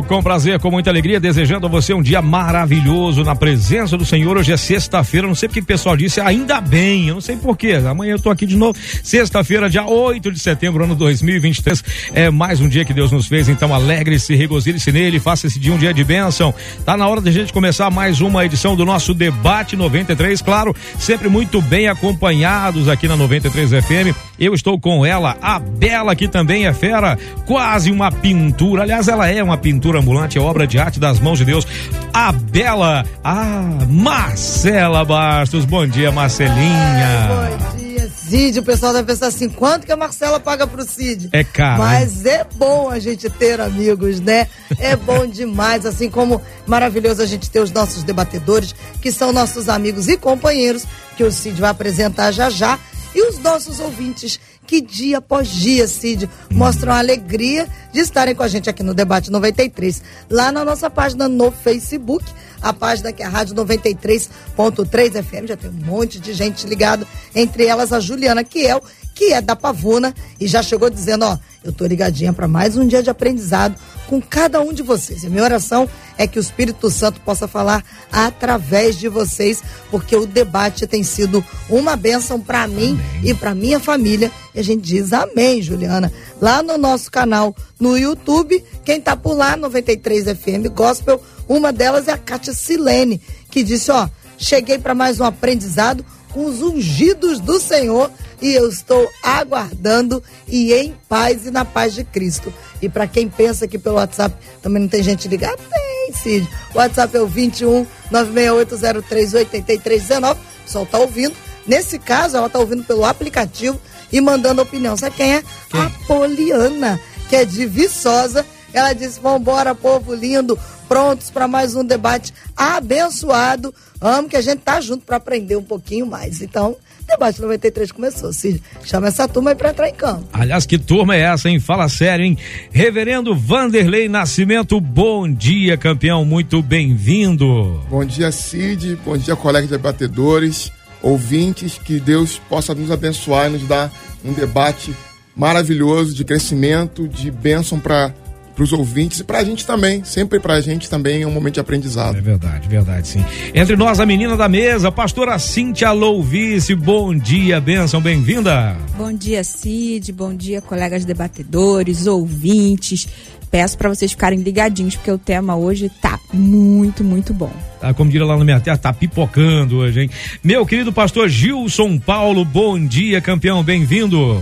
com prazer, com muita alegria, desejando a você um dia maravilhoso na presença do Senhor. Hoje é sexta-feira, não sei porque o pessoal disse, ainda bem, eu não sei porquê. Amanhã eu tô aqui de novo. Sexta-feira, dia 8 de setembro, ano 2023. É mais um dia que Deus nos fez, então alegre-se, regozile-se nele, faça esse dia um dia de bênção. Tá na hora de a gente começar mais uma edição do nosso Debate 93, claro, sempre muito bem acompanhados aqui na 93 FM. Eu estou com ela, a Bela, que também é fera quase uma pintura. Aliás, ela é uma pintura ambulante, é obra de arte das mãos de Deus. A bela, a Marcela Bastos. Bom dia, Marcelinha. bom dia, Cid. O pessoal deve pensar assim: quanto que a Marcela paga pro Cid? É caro. Mas é bom a gente ter amigos, né? É bom demais. Assim como maravilhoso a gente ter os nossos debatedores, que são nossos amigos e companheiros, que o Cid vai apresentar já já. E os nossos ouvintes que dia após dia, Cid, mostram a alegria de estarem com a gente aqui no Debate 93, lá na nossa página no Facebook, a página que é a Rádio 93.3 FM, já tem um monte de gente ligado, entre elas a Juliana Kiel, que é da Pavuna, e já chegou dizendo, ó, eu tô ligadinha para mais um dia de aprendizado com cada um de vocês. E a minha oração é que o Espírito Santo possa falar através de vocês, porque o debate tem sido uma bênção para mim e para minha família. E a gente diz amém, Juliana. Lá no nosso canal no YouTube, quem tá por lá, 93 FM Gospel, uma delas é a Kátia Silene, que disse, ó, cheguei para mais um aprendizado com os ungidos do Senhor e eu estou aguardando e em paz e na paz de Cristo. E para quem pensa que pelo WhatsApp também não tem gente ligada, tem, Cid. O WhatsApp é o 21 96803 8319. O pessoal tá ouvindo. Nesse caso, ela tá ouvindo pelo aplicativo e mandando opinião. Sabe quem é? Quem? A Poliana, que é de Viçosa. Ela disse: Vambora, povo lindo, prontos para mais um debate abençoado. Amo que a gente tá junto para aprender um pouquinho mais. Então, Debate 93 começou. Se chama essa turma aí pra entrar em campo. Aliás, que turma é essa, hein? Fala sério, hein? Reverendo Vanderlei Nascimento, bom dia, campeão. Muito bem-vindo. Bom dia, Cid. Bom dia, colegas debatedores, ouvintes. Que Deus possa nos abençoar e nos dar um debate maravilhoso de crescimento, de bênção para para os ouvintes e para a gente também. Sempre para a gente também é um momento de aprendizado. É verdade, verdade, sim. Entre nós, a menina da mesa, pastora Cíntia Louvice. Bom dia, benção, bem-vinda. Bom dia, Cid. Bom dia, colegas debatedores, ouvintes. Peço para vocês ficarem ligadinhos, porque o tema hoje tá muito, muito bom. Tá, como diria lá na minha terra, tá pipocando hoje, hein? Meu querido pastor Gilson Paulo, bom dia, campeão, bem-vindo.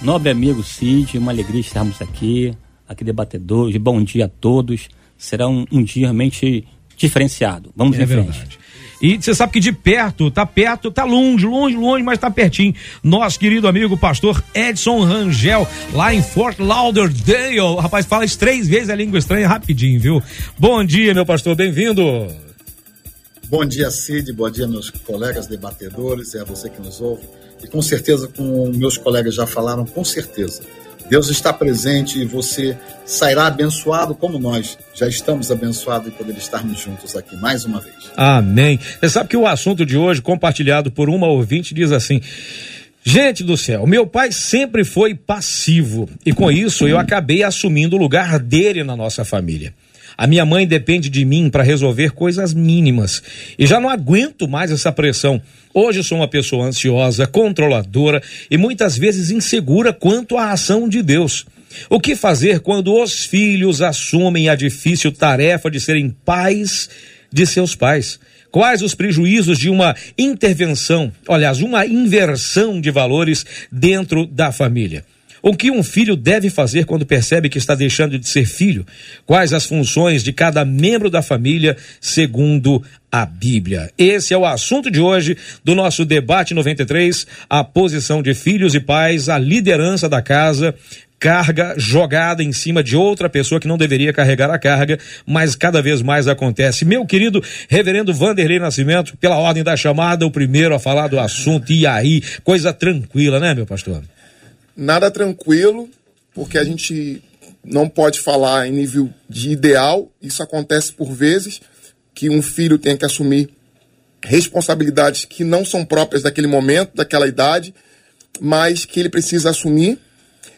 Nobre amigo Cid, uma alegria estarmos aqui aqui debatedores, bom dia a todos. Será um, um dia realmente diferenciado. Vamos é em frente. Verdade. E você sabe que de perto, tá perto, tá longe, longe, longe, mas tá pertinho. Nosso querido amigo pastor Edson Rangel, lá em Fort Lauderdale. Rapaz, fala isso três vezes a língua estranha rapidinho, viu? Bom dia, meu pastor, bem-vindo. Bom dia, Cid. Bom dia, meus colegas debatedores. É você que nos ouve. E com certeza, como meus colegas já falaram, com certeza Deus está presente e você sairá abençoado como nós já estamos abençoados e poder estarmos juntos aqui mais uma vez. Amém. Você sabe que o assunto de hoje, compartilhado por uma ouvinte, diz assim. Gente do céu, meu pai sempre foi passivo e com isso eu acabei assumindo o lugar dele na nossa família. A minha mãe depende de mim para resolver coisas mínimas e já não aguento mais essa pressão. Hoje sou uma pessoa ansiosa, controladora e muitas vezes insegura quanto à ação de Deus. O que fazer quando os filhos assumem a difícil tarefa de serem pais de seus pais? Quais os prejuízos de uma intervenção, aliás, uma inversão de valores dentro da família? O que um filho deve fazer quando percebe que está deixando de ser filho? Quais as funções de cada membro da família segundo a Bíblia? Esse é o assunto de hoje do nosso debate 93, a posição de filhos e pais, a liderança da casa carga jogada em cima de outra pessoa que não deveria carregar a carga, mas cada vez mais acontece. Meu querido reverendo Vanderlei Nascimento, pela ordem da chamada, o primeiro a falar do assunto, e aí, coisa tranquila, né, meu pastor? Nada tranquilo, porque a gente não pode falar em nível de ideal, isso acontece por vezes, que um filho tem que assumir responsabilidades que não são próprias daquele momento, daquela idade, mas que ele precisa assumir.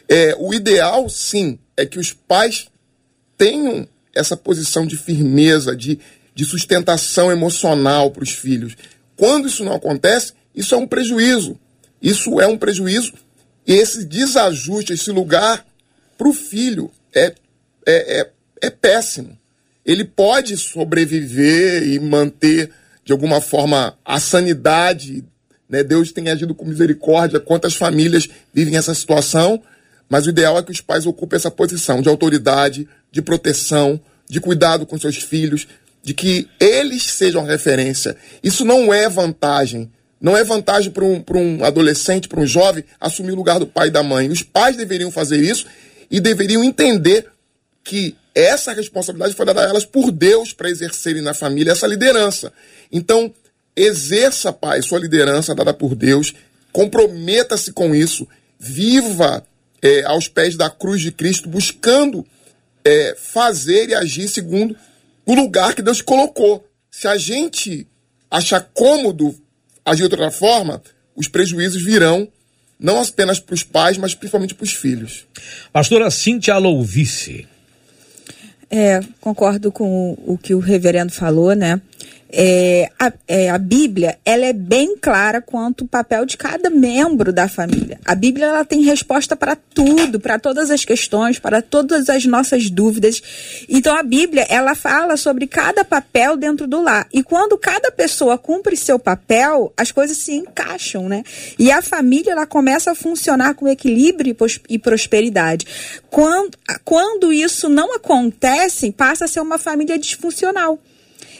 É, o ideal, sim, é que os pais tenham essa posição de firmeza, de, de sustentação emocional para os filhos. Quando isso não acontece, isso é um prejuízo. Isso é um prejuízo. E esse desajuste, esse lugar para o filho é, é, é, é péssimo. Ele pode sobreviver e manter, de alguma forma, a sanidade. Né? Deus tem agido com misericórdia. Quantas famílias vivem essa situação? Mas o ideal é que os pais ocupem essa posição de autoridade, de proteção, de cuidado com seus filhos, de que eles sejam referência. Isso não é vantagem. Não é vantagem para um, um adolescente, para um jovem, assumir o lugar do pai e da mãe. Os pais deveriam fazer isso e deveriam entender que essa responsabilidade foi dada a elas por Deus para exercerem na família essa liderança. Então, exerça, pai, sua liderança dada por Deus, comprometa-se com isso, viva é, aos pés da cruz de Cristo, buscando é, fazer e agir segundo o lugar que Deus colocou. Se a gente achar cômodo agir de outra forma, os prejuízos virão não apenas para os pais, mas principalmente para os filhos. Pastora Cíntia Louvice. É, concordo com o, o que o reverendo falou, né? É, a, é, a, Bíblia ela é bem clara quanto o papel de cada membro da família. A Bíblia ela tem resposta para tudo, para todas as questões, para todas as nossas dúvidas. Então a Bíblia ela fala sobre cada papel dentro do lar. E quando cada pessoa cumpre seu papel, as coisas se encaixam, né? E a família ela começa a funcionar com equilíbrio e prosperidade. Quando, quando isso não acontece, passa a ser uma família disfuncional.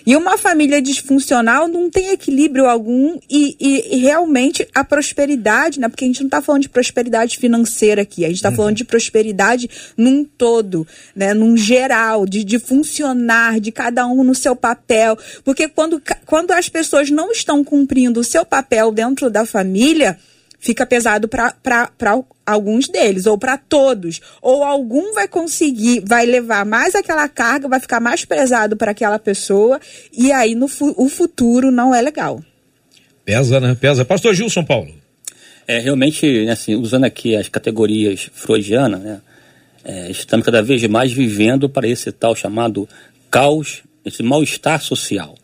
E uma família disfuncional não tem equilíbrio algum e, e, e realmente a prosperidade, né? Porque a gente não está falando de prosperidade financeira aqui, a gente está uhum. falando de prosperidade num todo, né? Num geral, de, de funcionar, de cada um no seu papel. Porque quando, quando as pessoas não estão cumprindo o seu papel dentro da família, fica pesado para alguns deles, ou para todos. Ou algum vai conseguir, vai levar mais aquela carga, vai ficar mais pesado para aquela pessoa, e aí no o futuro não é legal. Pesa, né? Pesa. Pastor Gilson Paulo. É, realmente, né, assim, usando aqui as categorias freudianas, né, é, estamos cada vez mais vivendo para esse tal chamado caos, esse mal-estar social.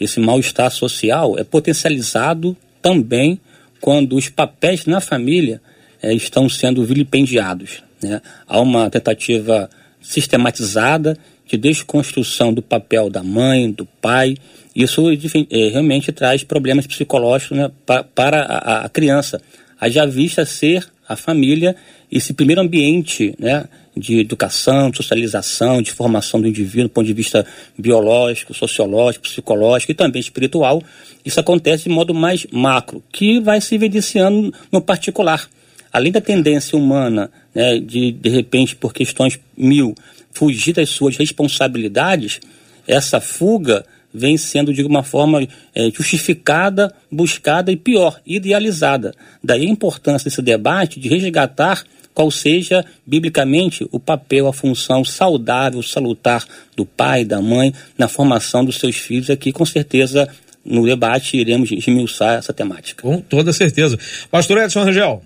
Esse mal-estar social é potencializado também quando os papéis na família é, estão sendo vilipendiados. Né? Há uma tentativa sistematizada de desconstrução do papel da mãe, do pai. Isso é, realmente traz problemas psicológicos né, pa, para a, a, criança. Haja vista ser a família esse primeiro ambiente né, de educação, de socialização, de formação do indivíduo do ponto de vista biológico, sociológico, psicológico e também espiritual. Isso acontece de modo mais macro, que vai se evidenciando no particular. Além da tendência humana né, de, de repente, por questões mil, fugir das suas responsabilidades, essa fuga vem sendo de uma forma é, justificada, buscada e pior, idealizada. Daí a importância desse debate de resgatar qual seja, biblicamente, o papel, a função saudável, salutar do pai, da mãe, na formação dos seus filhos, aqui com certeza no debate iremos esmiuçar essa temática. Com toda certeza. Pastor Edson Rangel.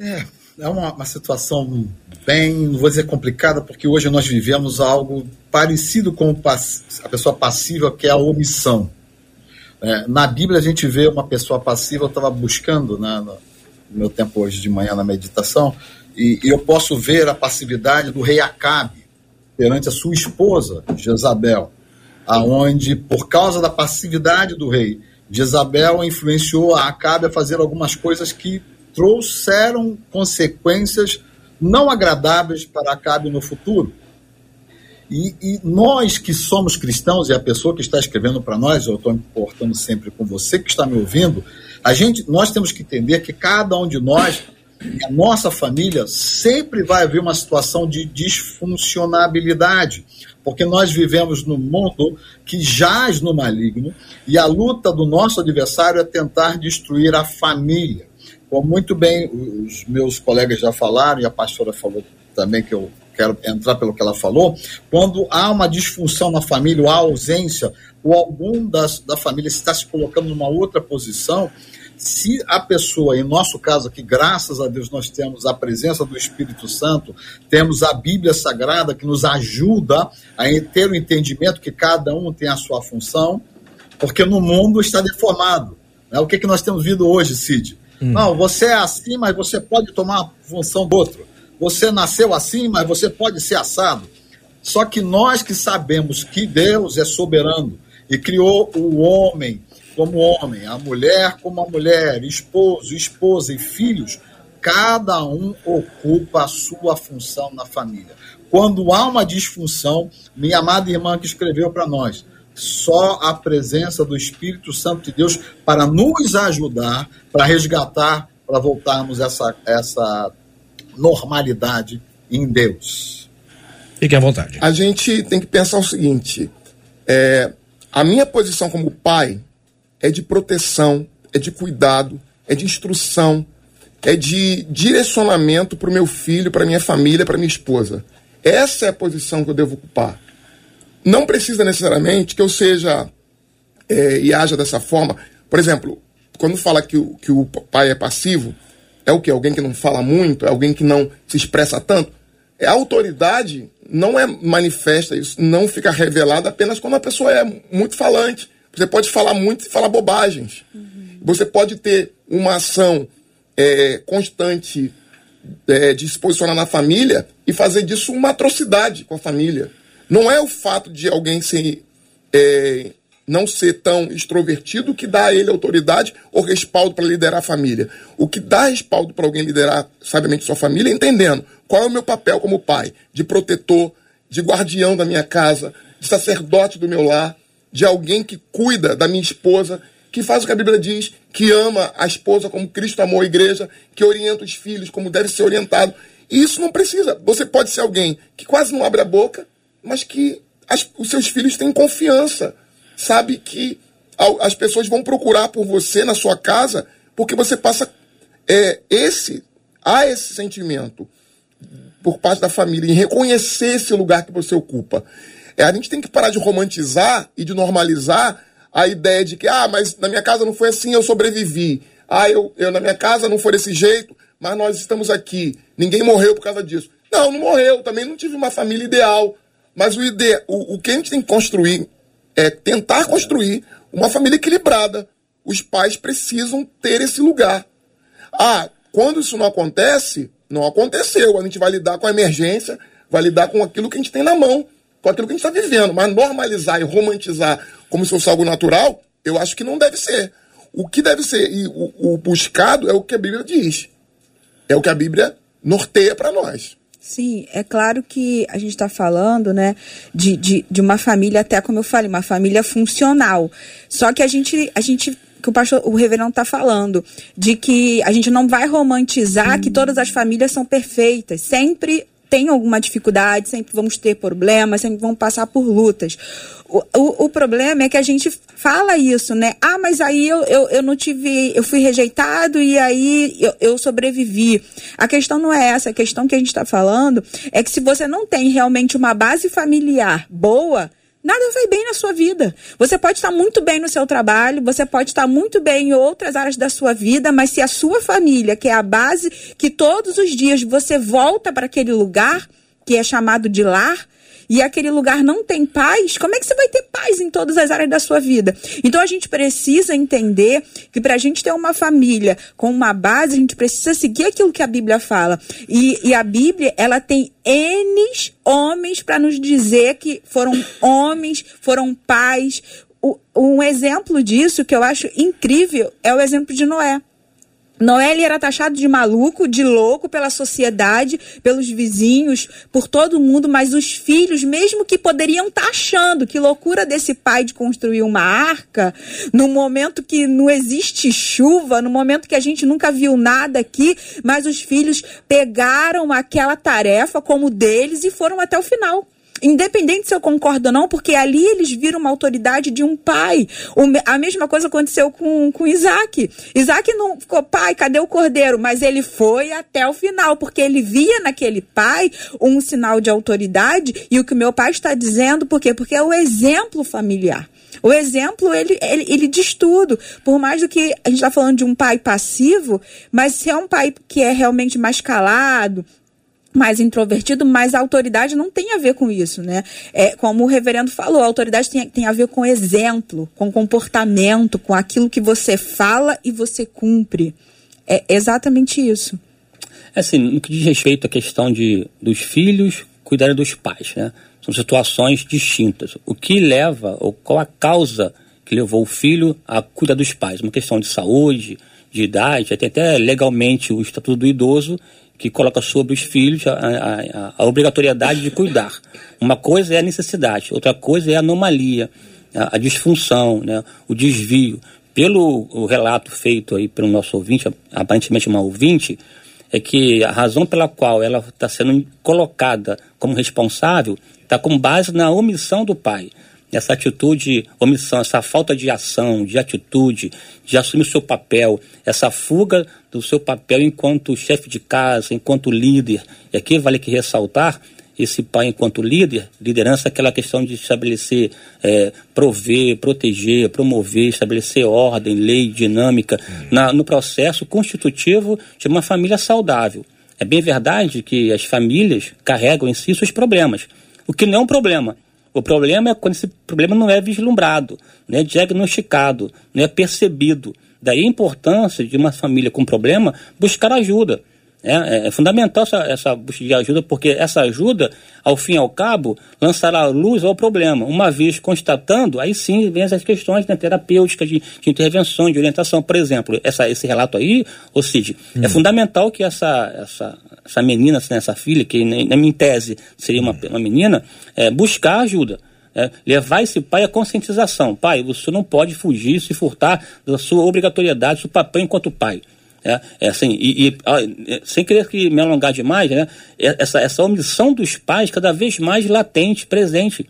É, é uma, uma situação bem, não vou dizer complicada, porque hoje nós vivemos algo parecido com a pessoa passiva, que é a omissão. É, na Bíblia a gente vê uma pessoa passiva, eu estava buscando né, no meu tempo hoje de manhã na meditação, e, e, eu posso ver a passividade do rei Acabe perante a sua esposa, Jezabel, aonde, por causa da passividade do rei, Jezabel influenciou a Acabe a fazer algumas coisas que trouxeram consequências não agradáveis para Acabe no futuro. E, e, nós que somos cristãos, e a pessoa que está escrevendo para nós, eu estou me importando sempre com você que está me ouvindo, a gente, nós temos que entender que cada um de nós a nossa família, sempre vai haver uma situação de disfuncionabilidade, porque nós vivemos num mundo que jaz no maligno e a luta do nosso adversário é tentar destruir a família. Como muito bem os meus colegas já falaram, e a pastora falou também que eu quero entrar pelo que ela falou, quando há uma disfunção na família, ou há ausência, ou algum das, da família está se colocando numa outra posição, se a pessoa, em nosso caso aqui, graças a Deus, nós temos a presença do Espírito Santo, temos a Bíblia Sagrada que nos ajuda a ter o entendimento que cada um tem a sua função, porque no mundo está deformado. Né? O que, que nós temos vindo hoje, Cid? Hum. Não, você é assim, mas você pode tomar a função do outro. Você nasceu assim, mas você pode ser assado. Só que nós que sabemos que Deus é soberano e criou o homem como homem, a mulher como a mulher, esposo, esposa e filhos, cada um ocupa a sua função na família. Quando há uma disfunção, minha amada irmã que escreveu para nós, só a presença do Espírito Santo de Deus para nos ajudar, para resgatar, para voltarmos essa essa normalidade em Deus. Fique à vontade. A gente tem que pensar o seguinte: é, a minha posição como pai é de proteção, é de cuidado, é de instrução, é de direcionamento para o meu filho, para minha família, para minha esposa. Essa é a posição que eu devo ocupar. Não precisa necessariamente que eu seja é, e haja dessa forma. Por exemplo, quando fala que o, que o pai é passivo, é o que? Alguém que não fala muito? É alguém que não se expressa tanto? É, a autoridade não é manifesta, isso não fica revelada apenas quando a pessoa é muito falante. Você pode falar muito e falar bobagens. Uhum. Você pode ter uma ação é, constante é, de se posicionar na família e fazer disso uma atrocidade com a família. Não é o fato de alguém ser, é, não ser tão extrovertido que dá a ele autoridade ou respaldo para liderar a família. O que dá respaldo para alguém liderar sabiamente sua família é entendendo qual é o meu papel como pai, de protetor, de guardião da minha casa, de sacerdote do meu lar, de alguém que cuida da minha esposa, que faz o que a Bíblia diz, que ama a esposa como Cristo amou a igreja, que orienta os filhos como deve ser orientado. E isso não precisa. Você pode ser alguém que quase não abre a boca, mas que as, os seus filhos têm confiança. Sabe que as pessoas vão procurar por você na sua casa porque você passa é, esse há esse sentimento por parte da família em reconhecer esse lugar que você ocupa. É, a gente tem que parar de romantizar e de normalizar a ideia de que, ah, mas na minha casa não foi assim, eu sobrevivi. Ah, eu, eu na minha casa não foi desse jeito, mas nós estamos aqui. Ninguém morreu por causa disso. Não, não morreu. Também não tive uma família ideal. Mas o, ide... o, o que a gente tem que construir é tentar construir uma família equilibrada. Os pais precisam ter esse lugar. Ah, quando isso não acontece, não aconteceu. A gente vai lidar com a emergência, vai lidar com aquilo que a gente tem na mão com aquilo que a gente está vivendo. Mas normalizar e romantizar como se fosse algo natural, eu acho que não deve ser. O que deve ser, e o, o buscado é o que a Bíblia diz. É o que a Bíblia norteia para nós. Sim, é claro que a gente está falando, né, de, de, de uma família, até como eu falei, uma família funcional. Só que a gente, a gente que o pastor, o reverendo está falando, de que a gente não vai romantizar hum. que todas as famílias são perfeitas. Sempre tem alguma dificuldade, sempre vamos ter problemas, sempre vamos passar por lutas. O, o, o, problema é que a gente fala isso, né? Ah, mas aí eu, eu, eu não tive, eu fui rejeitado e aí eu, eu sobrevivi. A questão não é essa, a questão que a gente está falando é que se você não tem realmente uma base familiar boa, nada vai bem na sua vida. Você pode estar muito bem no seu trabalho, você pode estar muito bem em outras áreas da sua vida, mas se a sua família, que é a base que todos os dias você volta para aquele lugar, que é chamado de lar, e aquele lugar não tem paz, como é que você vai ter paz em todas as áreas da sua vida? Então a gente precisa entender que para a gente ter uma família com uma base, a gente precisa seguir aquilo que a Bíblia fala. E, e a Bíblia, ela tem N homens para nos dizer que foram homens, foram pais. O, um exemplo disso que eu acho incrível é o exemplo de Noé. Noelle era taxado de maluco, de louco pela sociedade, pelos vizinhos, por todo mundo, mas os filhos, mesmo que poderiam estar tá achando que loucura desse pai de construir uma arca, no momento que não existe chuva, no momento que a gente nunca viu nada aqui, mas os filhos pegaram aquela tarefa como deles e foram até o final. Independente se eu concordo ou não, porque ali eles viram uma autoridade de um pai. O, a mesma coisa aconteceu com, com Isaac. Isaac não ficou, pai, cadê o cordeiro? Mas ele foi até o final, porque ele via naquele pai um sinal de autoridade e o que meu pai está dizendo, por quê? Porque é o exemplo familiar. O exemplo, ele, ele, ele diz tudo. Por mais do que a gente está falando de um pai passivo, mas se é um pai que é realmente mais calado, mais introvertido, mas a autoridade não tem a ver com isso, né? É, como o reverendo falou, a autoridade tem, tem a ver com exemplo, com comportamento, com aquilo que você fala e você cumpre. É exatamente isso. É assim, no que diz respeito à questão de, dos filhos cuidarem dos pais, né? São situações distintas. O que leva, ou qual a causa que levou o filho a cuidar dos pais? Uma questão de saúde, de idade, até, até legalmente o Estatuto do Idoso que coloca sobre os filhos a, a, a, obrigatoriedade de cuidar. Uma coisa é a necessidade, outra coisa é a anomalia, a, a disfunção, né, o desvio. Pelo relato feito aí pelo nosso ouvinte, aparentemente uma ouvinte, é que a razão pela qual ela está sendo colocada como responsável está com base na omissão do pai essa atitude, omissão, essa falta de ação, de atitude, de assumir o seu papel, essa fuga do seu papel enquanto chefe de casa, enquanto líder. E aqui vale que ressaltar esse pai enquanto líder, liderança é aquela questão de estabelecer, é, prover, proteger, promover, estabelecer ordem, lei, dinâmica na, no processo constitutivo de uma família saudável. É bem verdade que as famílias carregam em si seus problemas, o que não é um problema. O problema é quando esse problema não é vislumbrado, não é diagnosticado, não é percebido. Daí a importância de uma família com problema buscar ajuda. É, é, é, fundamental essa, essa busca de ajuda, porque essa ajuda, ao fim e ao cabo, lançará luz ao problema. Uma vez constatando, aí sim vem as questões né, terapêuticas, de, de intervenção, de orientação. Por exemplo, essa, esse relato aí, ou seja, é hum. é fundamental que essa, essa, essa menina, né, essa filha, que na minha tese seria uma, uma menina, é, buscar ajuda. É, levar esse pai à conscientização. Pai, você não pode fugir, se furtar da sua obrigatoriedade, do seu papel enquanto pai. É, é assim, e, e é, sem querer que me alongar demais, né, é, essa, essa omissão dos pais cada vez mais latente, presente.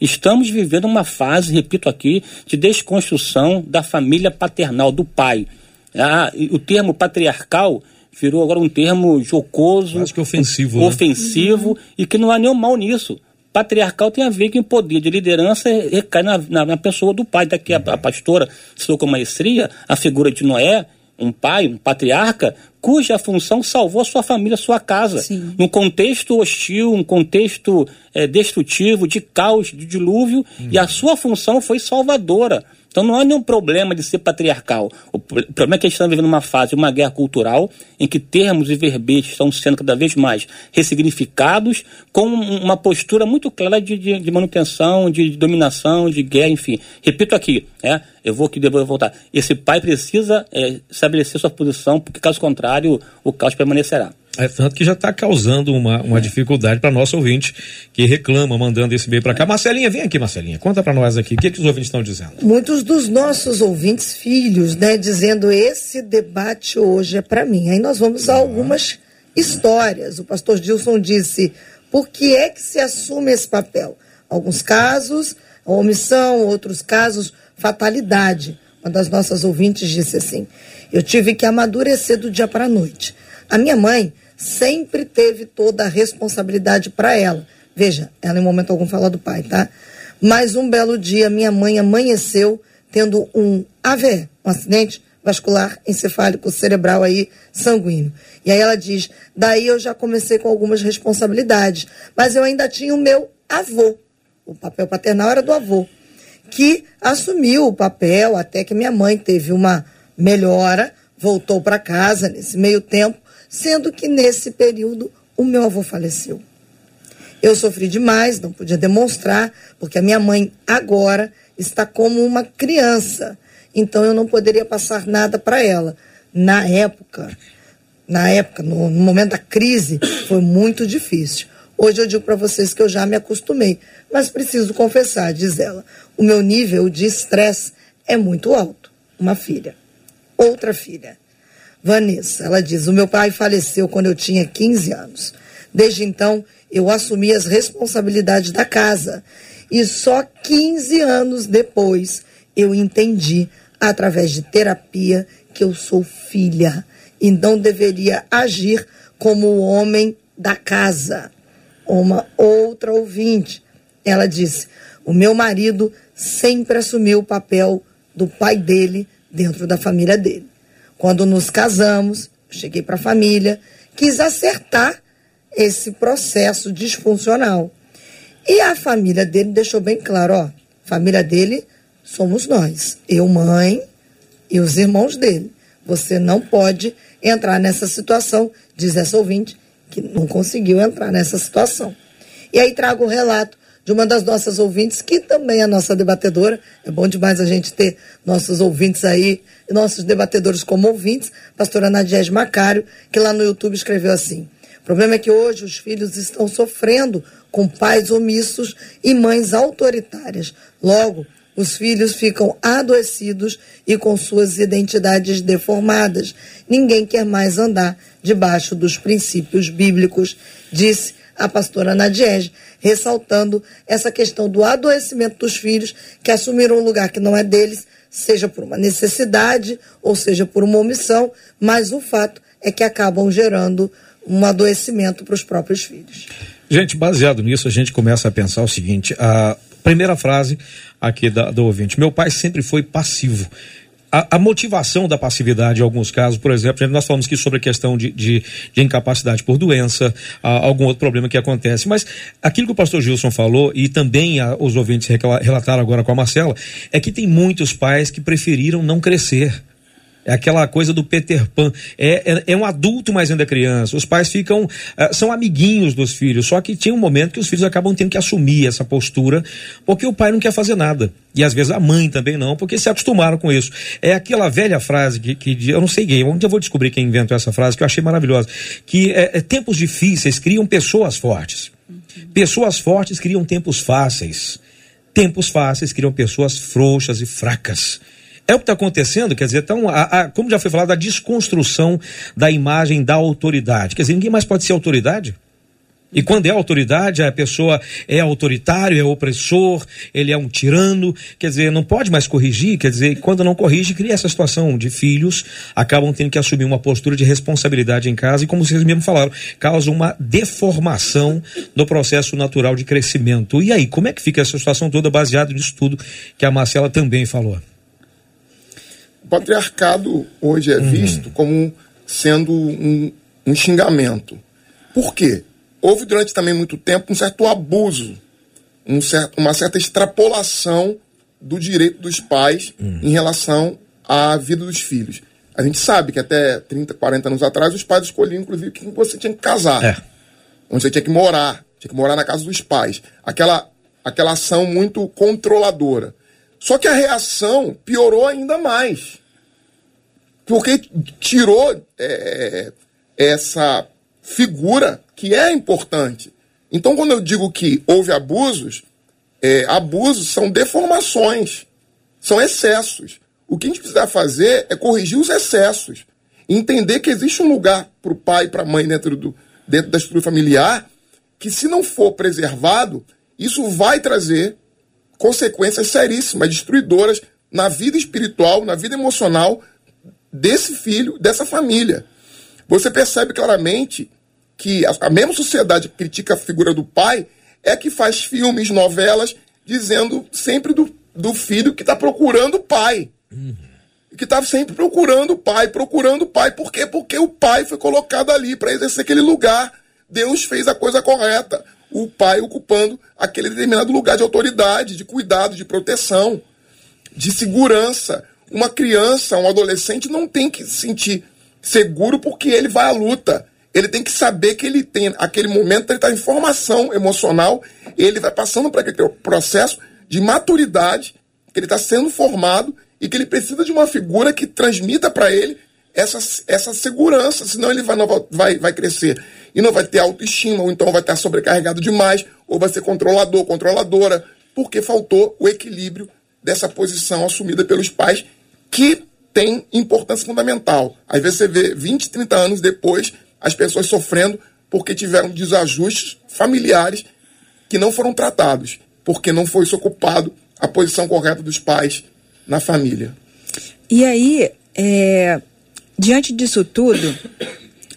Estamos vivendo uma fase, repito aqui, de desconstrução da família paternal, do pai. Ah, o termo patriarcal virou agora um termo jocoso, Acho que ofensivo, né? ofensivo uhum. e que não há nenhum mal nisso. Patriarcal tem a ver com o poder de liderança recai na, na, na pessoa do pai. Daqui a, a pastora citou com maestria a figura de Noé, um pai, um patriarca, cuja função salvou a sua família, a sua casa. Sim. Num contexto hostil, um contexto é, destrutivo, de caos, de dilúvio, hum. e a sua função foi salvadora. Então não há nenhum problema de ser patriarcal. O problema é que a gente está vivendo uma fase, uma guerra cultural, em que termos e verbetes estão sendo cada vez mais ressignificados, com uma postura muito clara de, de, de manutenção, de, de, dominação, de guerra, enfim. Repito aqui, é, eu vou aqui depois voltar. Esse pai precisa é, estabelecer sua posição, porque caso contrário, o caos permanecerá. É tanto que já está causando uma, uma dificuldade para nosso ouvinte que reclama, mandando esse e-mail para cá. Marcelinha, vem aqui, Marcelinha. Conta para nós aqui. O que, que os ouvintes estão dizendo? Muitos dos nossos ouvintes, filhos, né, dizendo: esse debate hoje é para mim. Aí nós vamos a algumas histórias. O pastor Gilson disse: por que é que se assume esse papel? Alguns casos, omissão, outros casos, fatalidade. Uma das nossas ouvintes disse assim: eu tive que amadurecer do dia para a noite. A minha mãe sempre teve toda a responsabilidade para ela. Veja, ela em momento algum fala do pai, tá? Mas um belo dia, minha mãe amanheceu tendo um AVE, um acidente vascular encefálico cerebral aí sanguíneo. E aí ela diz: daí eu já comecei com algumas responsabilidades, mas eu ainda tinha o meu avô. O papel paternal era do avô, que assumiu o papel até que minha mãe teve uma melhora, voltou para casa nesse meio tempo sendo que nesse período o meu avô faleceu. Eu sofri demais, não podia demonstrar, porque a minha mãe agora está como uma criança. Então eu não poderia passar nada para ela. na época, na época, no, no momento da crise, foi muito difícil. Hoje eu digo para vocês que eu já me acostumei, mas preciso confessar, diz ela, o meu nível de estresse é muito alto. Uma filha, outra filha, Vanessa, ela diz: o meu pai faleceu quando eu tinha 15 anos. Desde então, eu assumi as responsabilidades da casa. E só 15 anos depois eu entendi, através de terapia, que eu sou filha e não deveria agir como o homem da casa. Uma outra ouvinte, ela disse: o meu marido sempre assumiu o papel do pai dele dentro da família dele. Quando nos casamos, cheguei para a família, quis acertar esse processo disfuncional. E a família dele deixou bem claro, ó, família dele somos nós, eu, mãe e os irmãos dele. Você não pode entrar nessa situação, diz essa ouvinte, que não conseguiu entrar nessa situação. E aí trago o relato de uma das nossas ouvintes, que também é nossa debatedora. É bom demais a gente ter nossos ouvintes aí, nossos debatedores como ouvintes. Pastora Nadiege Macário, que lá no YouTube escreveu assim: o problema é que hoje os filhos estão sofrendo com pais omissos e mães autoritárias. Logo, os filhos ficam adoecidos e com suas identidades deformadas. Ninguém quer mais andar debaixo dos princípios bíblicos, disse a pastora Nadiege, ressaltando essa questão do adoecimento dos filhos que assumiram um lugar que não é deles, seja por uma necessidade ou seja por uma omissão, mas o fato é que acabam gerando um adoecimento para os próprios filhos. Gente, baseado nisso, a gente começa a pensar o seguinte: a primeira frase aqui da, do ouvinte, meu pai sempre foi passivo. A, a, motivação da passividade, em alguns casos, por exemplo, nós falamos aqui sobre a questão de, de, de incapacidade por doença, a, algum outro problema que acontece, mas aquilo que o pastor Gilson falou, e também a, os ouvintes relataram agora com a Marcela, é que tem muitos pais que preferiram não crescer é aquela coisa do Peter Pan. É, é, é, um adulto, mas ainda criança. Os pais ficam. Uh, são amiguinhos dos filhos. Só que tem um momento que os filhos acabam tendo que assumir essa postura, porque o pai não quer fazer nada. E às vezes a mãe também não, porque se acostumaram com isso. É aquela velha frase que, que eu não sei quem, onde eu vou descobrir quem inventou essa frase, que eu achei maravilhosa. Que é tempos difíceis criam pessoas fortes. Pessoas fortes criam tempos fáceis. Tempos fáceis criam pessoas frouxas e fracas. É o que está acontecendo, quer dizer, então, a, a, como já foi falado, a desconstrução da imagem da autoridade. Quer dizer, ninguém mais pode ser autoridade. E quando é autoridade, a pessoa é autoritário, é opressor, ele é um tirano, quer dizer, não pode mais corrigir, quer dizer, quando não corrige, cria essa situação de filhos, acabam tendo que assumir uma postura de responsabilidade em casa e, como vocês mesmo falaram, causa uma deformação no processo natural de crescimento. E aí, como é que fica essa situação toda baseada nisso tudo que a Marcela também falou? Patriarcado hoje é uhum. visto como sendo um, um xingamento. Por quê? Houve durante também muito tempo um certo abuso, um certo, uma certa extrapolação do direito dos pais uhum. em relação à vida dos filhos. A gente sabe que até 30, 40 anos atrás os pais escolhiam, inclusive, que você tinha que casar. É. Onde você tinha que morar. Tinha que morar na casa dos pais. Aquela, aquela ação muito controladora. Só que a reação piorou ainda mais porque tirou é, essa figura que é importante. Então, quando eu digo que houve abusos, é, abusos são deformações, são excessos. O que a gente precisa fazer é corrigir os excessos. Entender que existe um lugar para o pai e para a mãe dentro, do, dentro da estrutura familiar que, se não for preservado, isso vai trazer consequências seríssimas, destruidoras na vida espiritual, na vida emocional desse filho, dessa família. Você percebe claramente que a, a mesma sociedade que critica a figura do pai é que faz filmes, novelas, dizendo sempre do, do filho que está procurando o pai. Uhum. Que está sempre procurando o pai, procurando o pai. Por quê? Porque o pai foi colocado ali para exercer aquele lugar. Deus fez a coisa correta. O pai ocupando aquele determinado lugar de autoridade, de cuidado, de proteção, de segurança. Uma criança, um adolescente não tem que se sentir seguro porque ele vai à luta. Ele tem que saber que ele tem, aquele momento, ele está em formação emocional, ele vai passando para aquele processo de maturidade, que ele está sendo formado e que ele precisa de uma figura que transmita para ele essa, essa segurança, senão ele vai, não, vai, vai crescer e não vai ter autoestima, ou então vai estar sobrecarregado demais, ou vai ser controlador, controladora, porque faltou o equilíbrio dessa posição assumida pelos pais, que tem importância fundamental. Às vezes você vê 20, 30 anos depois as pessoas sofrendo porque tiveram desajustes familiares que não foram tratados, porque não foi ocupado a posição correta dos pais na família. E aí, é, diante disso tudo,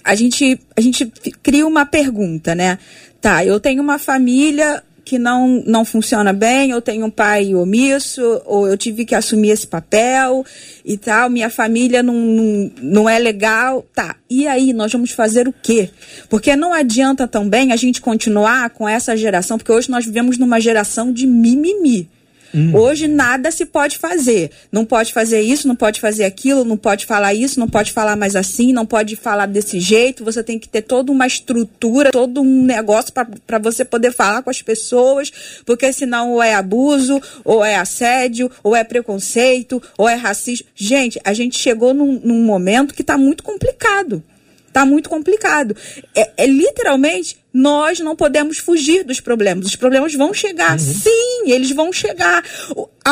a gente, a gente cria uma pergunta, né? Tá, eu tenho uma família que não, não funciona bem, eu tenho um pai omisso, ou eu tive que assumir esse papel e tal, minha família não, não, não é legal. Tá, e aí nós vamos fazer o quê? Porque não adianta também a gente continuar com essa geração, porque hoje nós vivemos numa geração de mimimi. Hum. Hoje nada se pode fazer. Não pode fazer isso, não pode fazer aquilo, não pode falar isso, não pode falar mais assim, não pode falar desse jeito. Você tem que ter toda uma estrutura, todo um negócio para você poder falar com as pessoas, porque senão ou é abuso, ou é assédio, ou é preconceito, ou é racismo. Gente, a gente chegou num, num momento que está muito complicado. Está muito complicado. É, é literalmente nós não podemos fugir dos problemas. Os problemas vão chegar. Uhum. Sim, eles vão chegar.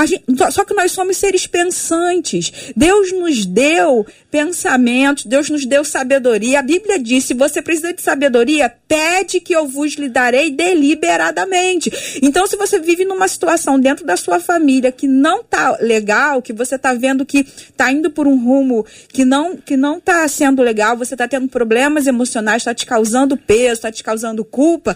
Gente, só que nós somos seres pensantes. Deus nos deu pensamentos, Deus nos deu sabedoria. A Bíblia diz: se você precisa de sabedoria, pede que eu vos lhe darei deliberadamente. Então, se você vive numa situação dentro da sua família que não tá legal, que você tá vendo que tá indo por um rumo que não que não tá sendo legal, você tá tendo problemas emocionais, está te causando peso, está te causando culpa,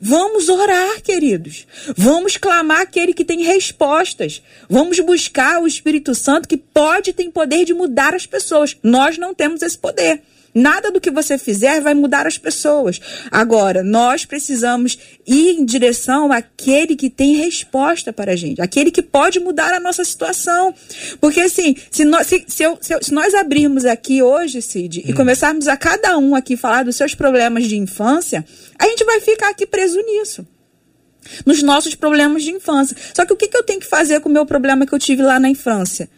Vamos orar, queridos. Vamos clamar aquele que tem respostas. Vamos buscar o Espírito Santo que pode ter poder de mudar as pessoas. Nós não temos esse poder. Nada do que você fizer vai mudar as pessoas. Agora, nós precisamos ir em direção àquele que tem resposta para a gente, aquele que pode mudar a nossa situação. Porque, assim, se nós, se, se, eu, se, se nós abrirmos aqui hoje, Cid, hum. e começarmos a cada um aqui falar dos seus problemas de infância, a gente vai ficar aqui preso nisso nos nossos problemas de infância. Só que o que, que eu tenho que fazer com o meu problema que eu tive lá na infância?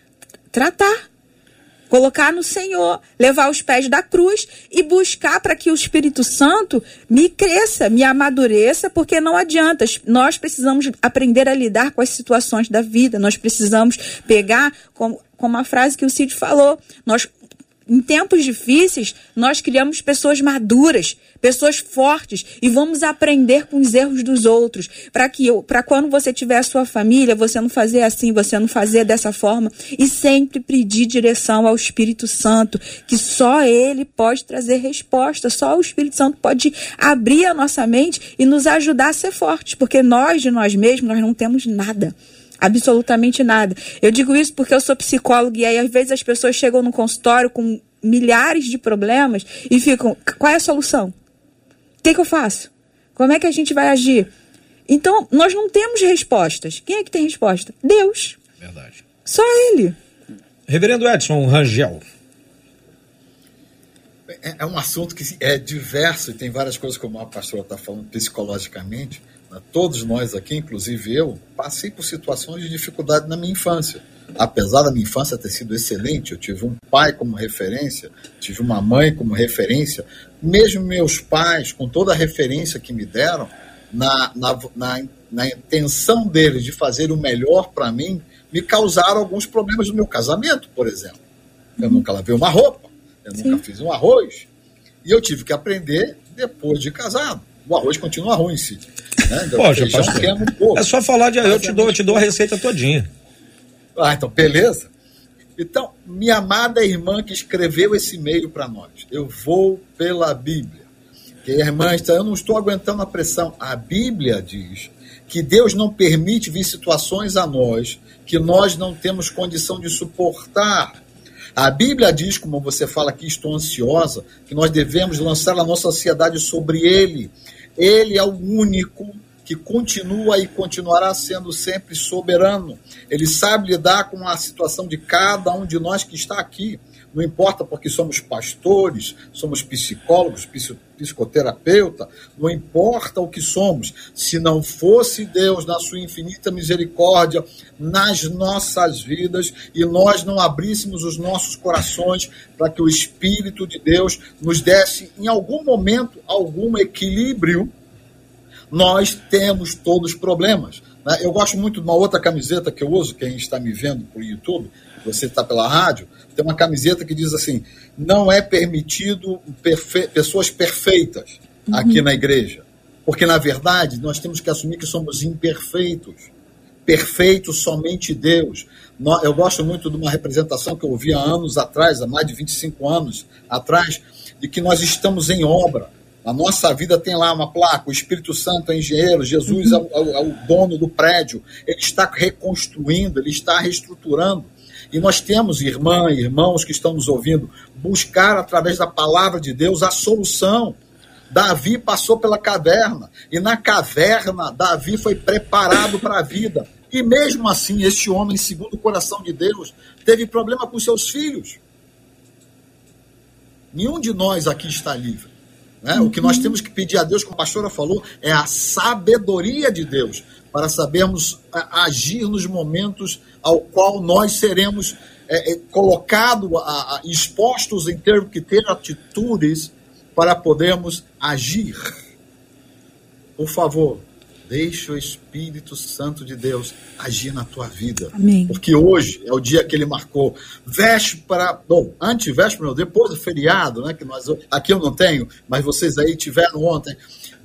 Tratar colocar no Senhor, levar os pés da cruz e buscar para que o Espírito Santo me cresça, me amadureça, porque não adianta. Nós precisamos aprender a lidar com as situações da vida. Nós precisamos pegar, como, como a frase que o Cid falou, nós em tempos difíceis, nós criamos pessoas maduras, pessoas fortes e vamos aprender com os erros dos outros, para que para quando você tiver a sua família, você não fazer assim, você não fazer dessa forma e sempre pedir direção ao Espírito Santo, que só ele pode trazer resposta, só o Espírito Santo pode abrir a nossa mente e nos ajudar a ser fortes, porque nós de nós mesmos nós não temos nada absolutamente nada. Eu digo isso porque eu sou psicóloga e aí às vezes as pessoas chegam no consultório com milhares de problemas e ficam: qual é a solução? O que, que eu faço? Como é que a gente vai agir? Então, nós não temos respostas. Quem é que tem resposta? Deus. Verdade. Só Ele. Reverendo Edson Rangel. É, é um assunto que é diverso e tem várias coisas, como a pastora está falando, psicologicamente. Todos nós aqui, inclusive eu, passei por situações de dificuldade na minha infância. Apesar da minha infância ter sido excelente, eu tive um pai como referência, tive uma mãe como referência, mesmo meus pais, com toda a referência que me deram, na, na, na, na intenção deles de fazer o melhor para mim, me causaram alguns problemas no meu casamento, por exemplo. Eu uhum. nunca lavei uma roupa, eu Sim. nunca fiz um arroz, e eu tive que aprender depois de casado. O arroz continua ruim, sim. Né? Poxa, pastor, é só falar de eu te dou, eu te dou a receita todinha. Ah, então, beleza. Então, minha amada irmã que escreveu esse e-mail para nós, eu vou pela Bíblia. Que a irmã está, eu não estou aguentando a pressão. A Bíblia diz que Deus não permite vir situações a nós que nós não temos condição de suportar. A Bíblia diz, como você fala aqui, estou ansiosa, que nós devemos lançar a nossa ansiedade sobre Ele. Ele é o único que continua e continuará sendo sempre soberano. Ele sabe lidar com a situação de cada um de nós que está aqui. Não importa porque somos pastores, somos psicólogos, psicoterapeuta, não importa o que somos, se não fosse Deus na sua infinita misericórdia nas nossas vidas e nós não abríssemos os nossos corações para que o Espírito de Deus nos desse em algum momento algum equilíbrio, nós temos todos os problemas. Né? Eu gosto muito de uma outra camiseta que eu uso, quem está me vendo por YouTube, você está pela rádio, tem uma camiseta que diz assim: não é permitido perfe pessoas perfeitas uhum. aqui na igreja. Porque, na verdade, nós temos que assumir que somos imperfeitos. Perfeito somente Deus. Eu gosto muito de uma representação que eu ouvi há anos atrás, há mais de 25 anos atrás, de que nós estamos em obra. A nossa vida tem lá uma placa, o Espírito Santo é engenheiro, Jesus uhum. é, o, é, o, dono do prédio, ele está reconstruindo, ele está reestruturando. E nós temos, irmã e irmãos que estão nos ouvindo, buscar através da palavra de Deus a solução. Davi passou pela caverna, e na caverna, Davi foi preparado para a vida. E mesmo assim, este homem, segundo o coração de Deus, teve problema com seus filhos. Nenhum de nós aqui está livre. Né? O que nós uhum. temos que pedir a Deus, como a pastora falou, é a sabedoria de Deus para sabermos agir nos momentos ao qual nós seremos é, é, colocados, expostos em ter que ter atitudes para podermos agir. Por favor, Deixa o Espírito Santo de Deus agir na tua vida. Amém. Porque hoje é o dia que ele marcou. Veste para. Bom, antes véspera, depois do feriado, né? Que nós, aqui eu não tenho, mas vocês aí tiveram ontem.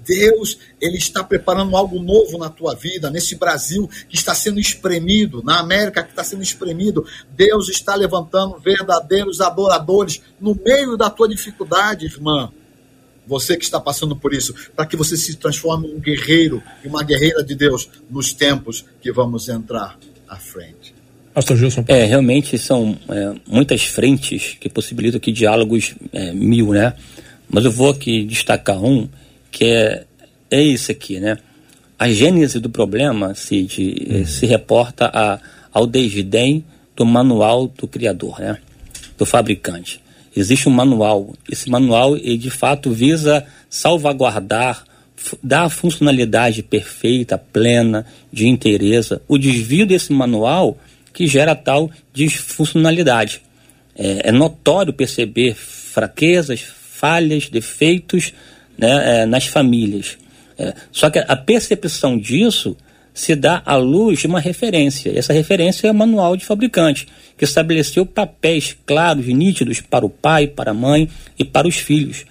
Deus, ele está preparando algo novo na tua vida, nesse Brasil que está sendo espremido, na América que está sendo espremido. Deus está levantando verdadeiros adoradores no meio da tua dificuldade, irmã você que está passando por isso, para que você se transforme em um guerreiro e uma guerreira de Deus nos tempos que vamos entrar à frente. Pastor Gilson. É, realmente são é, muitas frentes que possibilitam aqui diálogos é, mil, né? Mas eu vou aqui destacar um que é, é esse aqui, né? A gênese do problema, Cid, hum. se reporta a, ao desdém do manual do criador, né? Do fabricante. Existe um manual. Esse manual, ele, de fato, visa salvaguardar, dar a funcionalidade perfeita, plena, de inteireza. O desvio desse manual que gera tal disfuncionalidade. É, é notório perceber fraquezas, falhas, defeitos né, é, nas famílias. É, só que a percepção disso se dá à luz de uma referência. Essa referência é o manual de fabricante, que estabeleceu papéis claros e nítidos para o pai, para a mãe e para os filhos.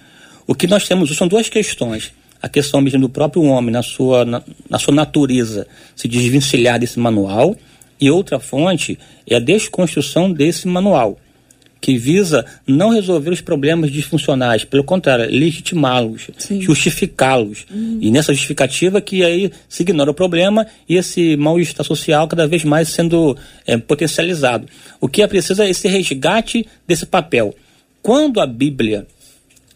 O que nós temos são duas questões. A questão mesmo do próprio homem, na sua, na, na sua natureza, se desvencilhar desse manual, e outra fonte é a desconstrução desse manual que visa não resolver os problemas disfuncionais, pelo contrário, legitimá-los, justificá-los. Uhum. E nessa justificativa que aí se ignora o problema e esse mal-estar social cada vez mais sendo é, potencializado. O que é preciso é esse resgate desse papel. Quando a Bíblia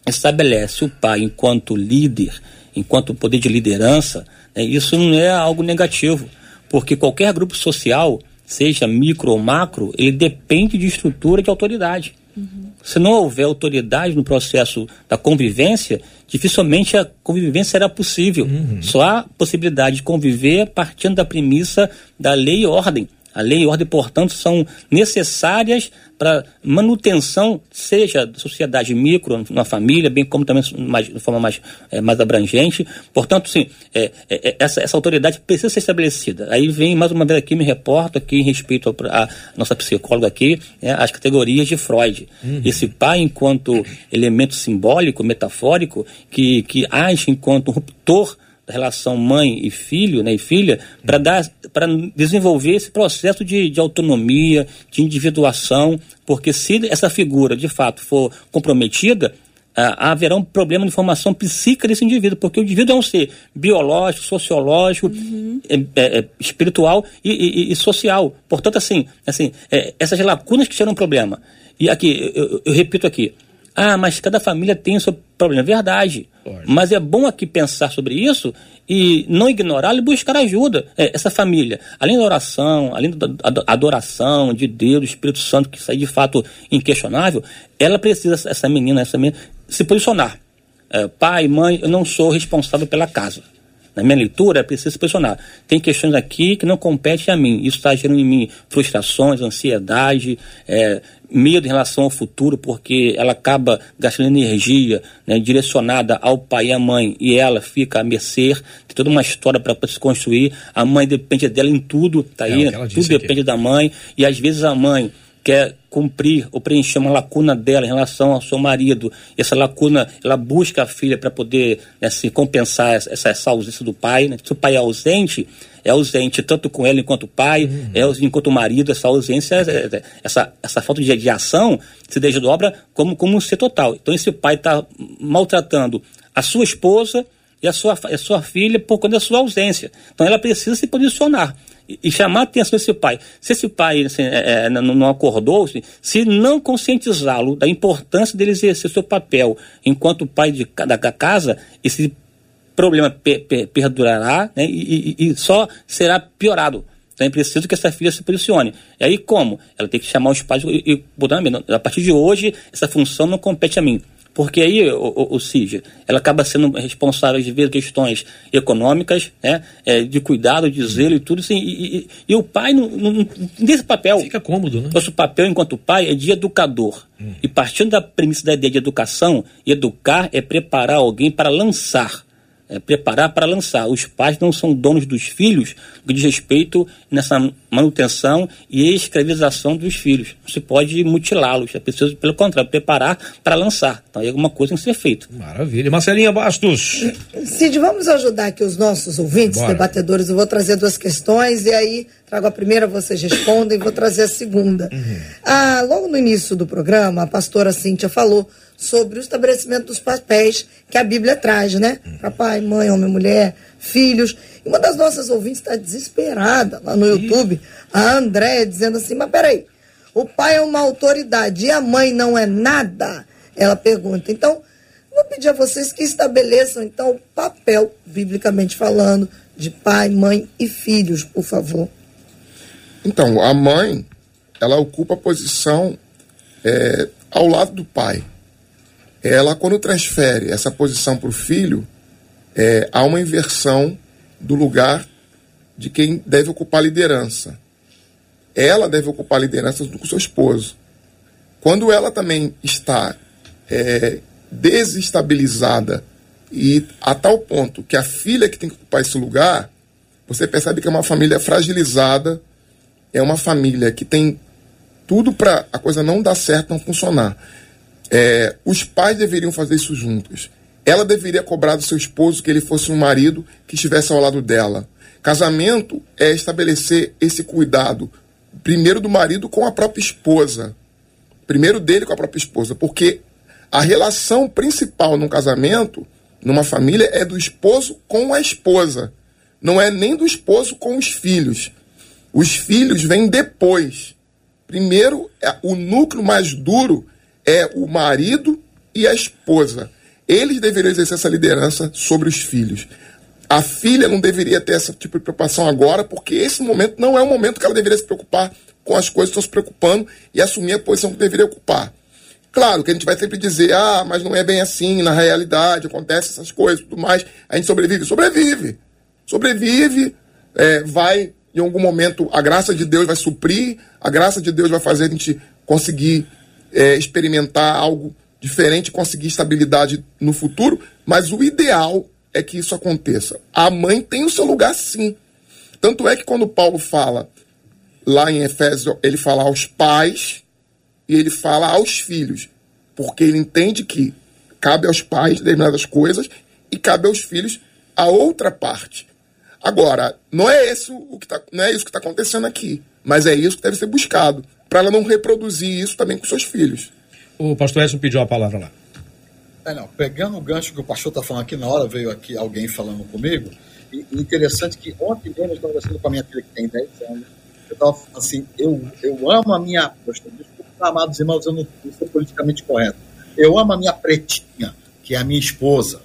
estabelece o pai enquanto líder, enquanto poder de liderança, né, isso não é algo negativo, porque qualquer grupo social seja micro ou macro, ele depende de estrutura de autoridade. Uhum. Se não houver autoridade no processo da convivência, dificilmente a convivência será possível. Uhum. Só há possibilidade de conviver partindo da premissa da lei e ordem. A lei e ordem, portanto, são necessárias para manutenção, seja da sociedade micro, na família, bem como também mais, de forma mais, é, mais abrangente. Portanto, sim, é, é, é, essa, essa autoridade precisa ser estabelecida. Aí vem, mais uma vez aqui, me reporto aqui em respeito à nossa psicóloga aqui, né, as categorias de Freud. Uhum. Esse pai enquanto elemento simbólico, metafórico, que, que age enquanto um ruptor relação mãe e filho, né, e filha, para dar, para desenvolver esse processo de, de autonomia, de individuação, porque se essa figura de fato for comprometida, ah, haverá um problema de formação psíquica desse indivíduo, porque o indivíduo é um ser biológico, sociológico, uhum. é, é, é espiritual e, e, e, social. Portanto, assim, assim é, essas lacunas que geram um problema. E aqui, eu, eu repito aqui, ah, mas cada família tem o seu problema. Verdade. Mas é bom aqui pensar sobre isso e não ignorá-lo e buscar ajuda. É, essa família, além da oração, além da adoração de Deus, do Espírito Santo, que isso aí de fato inquestionável, ela precisa, essa menina, essa menina, se posicionar. É, pai, mãe, eu não sou responsável pela casa. Na minha leitura, é preciso se posicionar. Tem questões aqui que não competem a mim. Isso está gerando em mim frustrações, ansiedade, é, medo em relação ao futuro, porque ela acaba gastando energia né, direcionada ao pai e à mãe, e ela fica a mercê, tem toda uma história para se construir. A mãe depende dela em tudo, tá é, aí, tudo depende aqui. da mãe, e às vezes a mãe quer cumprir ou preencher uma lacuna dela em relação ao seu marido. Essa lacuna, ela busca a filha para poder né, se compensar essa, essa ausência do pai. Né? Se o pai é ausente, é ausente tanto com ela enquanto pai, uhum. é enquanto marido, essa ausência, é, é, essa, essa falta de, de ação se desdobra como, como um ser total. Então esse pai está maltratando a sua esposa e a sua, a sua filha por conta da sua ausência. Então ela precisa se posicionar e chamar a atenção desse pai. Se esse pai assim, é, é, não, acordou, assim, se não conscientizá-lo da importância dele exercer seu papel enquanto pai de, da, casa, esse problema pe, pe, perdurará né, e, e, e, só será piorado. Então é preciso que essa filha se posicione. E aí como? Ela tem que chamar os pais e, e botar a partir de hoje, essa função não compete a mim. Porque aí, o, o, o CIG, ela acaba sendo responsável de ver questões econômicas, né, é, de cuidado, de zelo e tudo, assim, e, e, e o pai não, não, nesse papel. Fica cômodo, né? Nosso papel enquanto pai é de educador. Hum. E partindo da premissa da ideia de educação, educar é preparar alguém para lançar é, preparar para lançar. Os pais não são donos dos filhos no que diz respeito nessa manutenção e escravização dos filhos. Não se pode mutilá-los, é preciso, pelo contrário, preparar para lançar. Então, aí alguma coisa tem que ser feita. Maravilha. Marcelinha Bastos. Cid, vamos ajudar aqui os nossos ouvintes, Bora. debatedores. Eu vou trazer duas questões e aí trago a primeira, vocês respondem, e vou trazer a segunda. Uhum. Ah, logo no início do programa, a pastora Cíntia falou sobre o estabelecimento dos papéis que a Bíblia traz, né? Uhum. Para pai, mãe, homem, mulher, filhos. E uma das nossas ouvintes está desesperada lá no YouTube, a Andréia, dizendo assim: Mas peraí, o pai é uma autoridade e a mãe não é nada? Ela pergunta. Então, vou pedir a vocês que estabeleçam, então, o papel, biblicamente falando, de pai, mãe e filhos, por favor. Então, a mãe, ela ocupa a posição é, ao lado do pai ela, quando transfere essa posição para o filho, é, há uma inversão do lugar de quem deve ocupar a liderança. Ela deve ocupar a liderança do seu esposo. Quando ela também está é, desestabilizada e a tal ponto que a filha que tem que ocupar esse lugar, você percebe que é uma família fragilizada, é uma família que tem tudo para a coisa não dar certo, não funcionar. É, os pais deveriam fazer isso juntos. Ela deveria cobrar do seu esposo que ele fosse um marido que estivesse ao lado dela. Casamento é estabelecer esse cuidado, primeiro do marido com a própria esposa. Primeiro dele com a própria esposa. Porque a relação principal num casamento, numa família, é do esposo com a esposa. Não é nem do esposo com os filhos. Os filhos vêm depois. Primeiro, é o núcleo mais duro é o marido e a esposa. Eles deveriam exercer essa liderança sobre os filhos. A filha não deveria ter esse tipo de preocupação agora, porque esse momento não é o momento que ela deveria se preocupar com as coisas que estão se preocupando e assumir a posição que deveria ocupar. Claro que a gente vai sempre dizer, ah, mas não é bem assim, na realidade, acontece essas coisas tudo mais. A gente sobrevive. Sobrevive. Sobrevive, é, vai, em algum momento, a graça de Deus vai suprir, a graça de Deus vai fazer a gente conseguir é, experimentar algo diferente, conseguir estabilidade no futuro, mas o ideal é que isso aconteça. A mãe tem o seu lugar sim. Tanto é que quando Paulo fala lá em Efésios, ele fala aos pais e ele fala aos filhos, porque ele entende que cabe aos pais determinadas coisas e cabe aos filhos a outra parte. Agora, não é isso o que tá, não é isso que está acontecendo aqui, mas é isso que deve ser buscado para ela não reproduzir isso também com seus filhos. O pastor Edson pediu a palavra lá. É, não, pegando o gancho que o pastor está falando aqui, na hora veio aqui alguém falando comigo, e, interessante que ontem mesmo eu estava conversando com a minha filha que tem 10 anos, eu estava falando assim, eu, eu amo a minha, desculpa, amados irmãos, eu não, não sou politicamente correto, eu amo a minha pretinha, que é a minha esposa,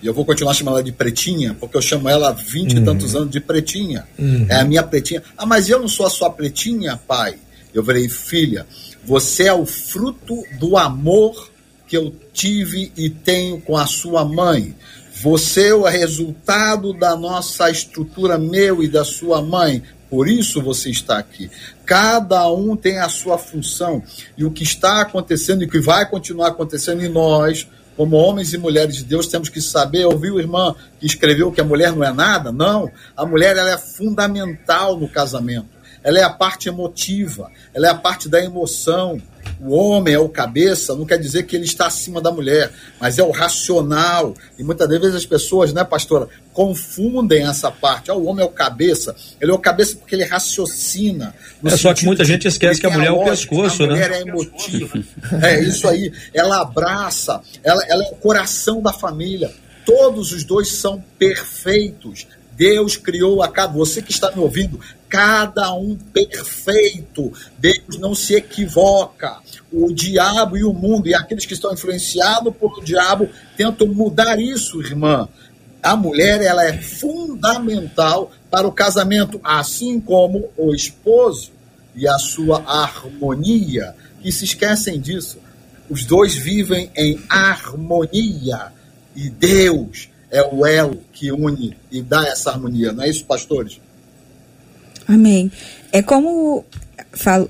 e eu vou continuar chamando ela de pretinha, porque eu chamo ela há 20 uhum. e tantos anos de pretinha. Uhum. É a minha pretinha. Ah, mas eu não sou a sua pretinha, pai? Eu falei, filha, você é o fruto do amor que eu tive e tenho com a sua mãe. Você é o resultado da nossa estrutura, meu e da sua mãe. Por isso você está aqui. Cada um tem a sua função. E o que está acontecendo e o que vai continuar acontecendo em nós, como homens e mulheres de Deus, temos que saber. Ouviu, irmã, que escreveu que a mulher não é nada? Não. A mulher ela é fundamental no casamento. Ela é a parte emotiva, ela é a parte da emoção. O homem é o cabeça, não quer dizer que ele está acima da mulher, mas é o racional. E muitas vezes as pessoas, né, pastora, confundem essa parte. Ah, o homem é o cabeça, ele é o cabeça porque ele raciocina. É só que muita gente esquece que a mulher é o pescoço, né? A mulher é emotiva. é isso aí. Ela abraça, ela, ela é o coração da família. Todos os dois são perfeitos. Deus criou a cada. Você que está me ouvindo, cada um perfeito. Deus não se equivoca. O diabo e o mundo, e aqueles que estão influenciados pelo diabo, tentam mudar isso, irmã. A mulher ela é fundamental para o casamento, assim como o esposo e a sua harmonia. E se esquecem disso. Os dois vivem em harmonia. E Deus é o elo que une e dá essa harmonia. Não é isso, pastores? Amém. É como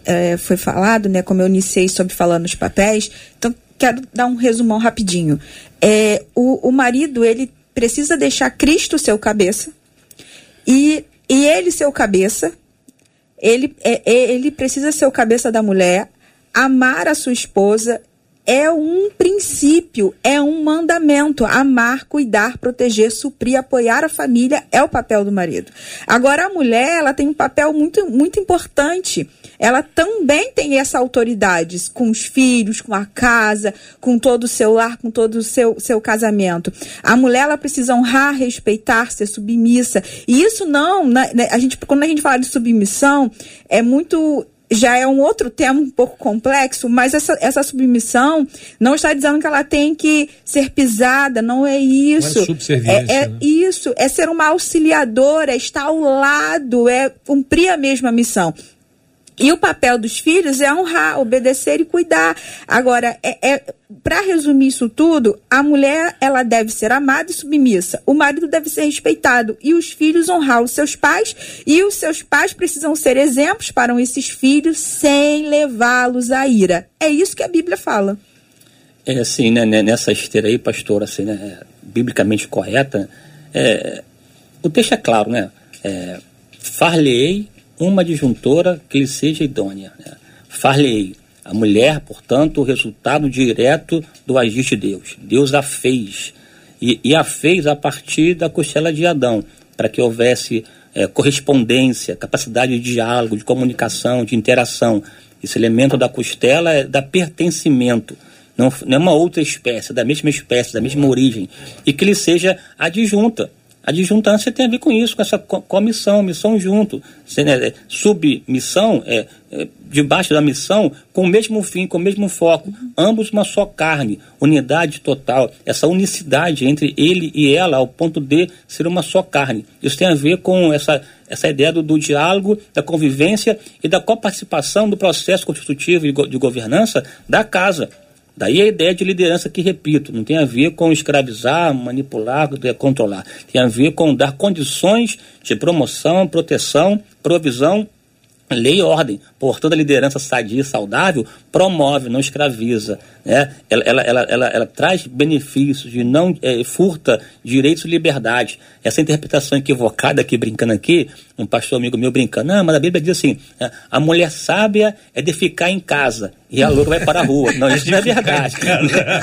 é, foi falado, né? Como eu iniciei sobre falando os papéis. Então, quero dar um resumão rapidinho. É, o, o marido, ele precisa deixar Cristo seu cabeça e, e ele seu cabeça. Ele, é, é ele precisa ser o cabeça da mulher, amar a sua esposa é um princípio, é um mandamento. Amar, cuidar, proteger, suprir, apoiar a família é o papel do marido. Agora, a mulher, ela tem um papel muito, muito importante. Ela também tem essa autoridade com os filhos, com a casa, com todo o seu lar, com todo o seu, seu casamento. A mulher, ela precisa honrar, respeitar, ser submissa. E isso não, né, né a gente, quando a gente fala de submissão, é muito já é um outro tema um pouco complexo, mas essa, essa submissão não está dizendo que ela tem que ser pisada, não é isso. Não é, é, né? isso, é ser uma auxiliadora, é estar ao lado, é cumprir a mesma missão. E o papel dos filhos é honrar, obedecer e cuidar. Agora, é, é para resumir isso tudo, a mulher ela deve ser amada e submissa. O marido deve ser respeitado e os filhos honrar os seus pais e os seus pais precisam ser exemplos para esses filhos sem levá-los à ira. É isso que a Bíblia fala. É assim, né, né nessa esteira aí, pastor, assim, né, biblicamente correta, é, o texto é claro, né? É, Far-lhe-ei uma disjuntora que lhe seja idônea. Né? A mulher, portanto, o resultado direto do agir de Deus. Deus a fez. E, e a fez a partir da costela de Adão, para que houvesse é, correspondência, capacidade de diálogo, de comunicação, de interação. Esse elemento da costela é da pertencimento. Não, não é uma outra espécie, da mesma espécie, da mesma origem. E que lhe seja adjunta a disjuntância tem a ver com isso, com essa comissão, missão junto. Né, submissão é, é, debaixo da missão, com o mesmo fim, com o mesmo foco. Ambos uma só carne, unidade total. Essa unicidade entre ele e ela, ao ponto de ser uma só carne. Isso tem a ver com essa, essa ideia do, do diálogo, da convivência e da coparticipação do processo constitutivo e de governança da casa. Daí a ideia de liderança que, repito, não tem a ver com escravizar, manipular, controlar. Tem a ver com dar condições de promoção, proteção, provisão lei e ordem. Portanto, a liderança sadia e saudável promove, não escraviza. Né? Ela, ela, ela, ela, ela traz benefícios e não é, furta direitos e liberdades. Essa interpretação equivocada aqui, brincando aqui, um pastor amigo meu brincando, não, mas a Bíblia diz assim, né, a mulher sábia é de ficar em casa e a louca vai para a rua. Não, isso não é verdade.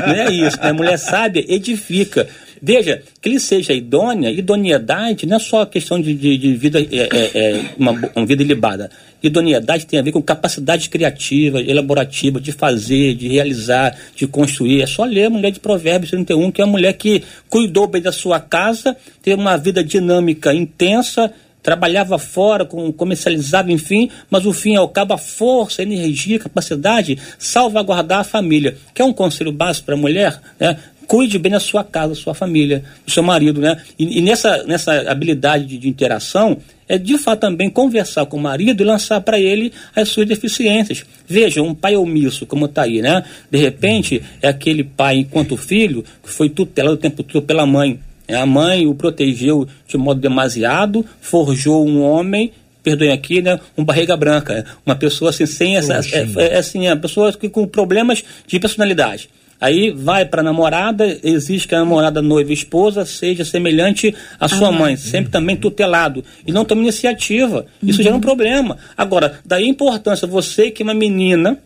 não é isso. Né? A mulher sábia edifica. Veja, que ele seja idônea, idoneidade não é só questão de, de, de vida, é, é, é uma, uma, vida ilibada. Idoneidade tem a ver com capacidade criativa, elaborativa, de fazer, de realizar, de construir. É só ler a mulher de Provérbios 31, que é uma mulher que cuidou bem da sua casa, teve uma vida dinâmica intensa, trabalhava fora, com, comercializava, enfim, mas o fim ao cabo, a força, a energia, a capacidade, salvaguardar a família. Que é um conselho básico para a mulher, né? Cuide bem da sua casa, da sua família, do seu marido, né? E, e nessa, nessa habilidade de, de, interação, é de fato também conversar com o marido e lançar para ele as suas deficiências. Veja, um pai omisso, como está aí, né? De repente, é aquele pai, enquanto filho, que foi tutelado o tempo todo pela mãe. A mãe o protegeu de modo demasiado, forjou um homem perdoem aqui, né, um barriga branca, uma pessoa assim sem essa, é, é, assim, a pessoa que com problemas de personalidade. Aí vai para a namorada, exige que a namorada, noiva esposa seja semelhante à sua ah, mãe, sempre também tutelado. E não toma iniciativa. Isso uhum. gera um problema. Agora, daí a importância, você que é uma menina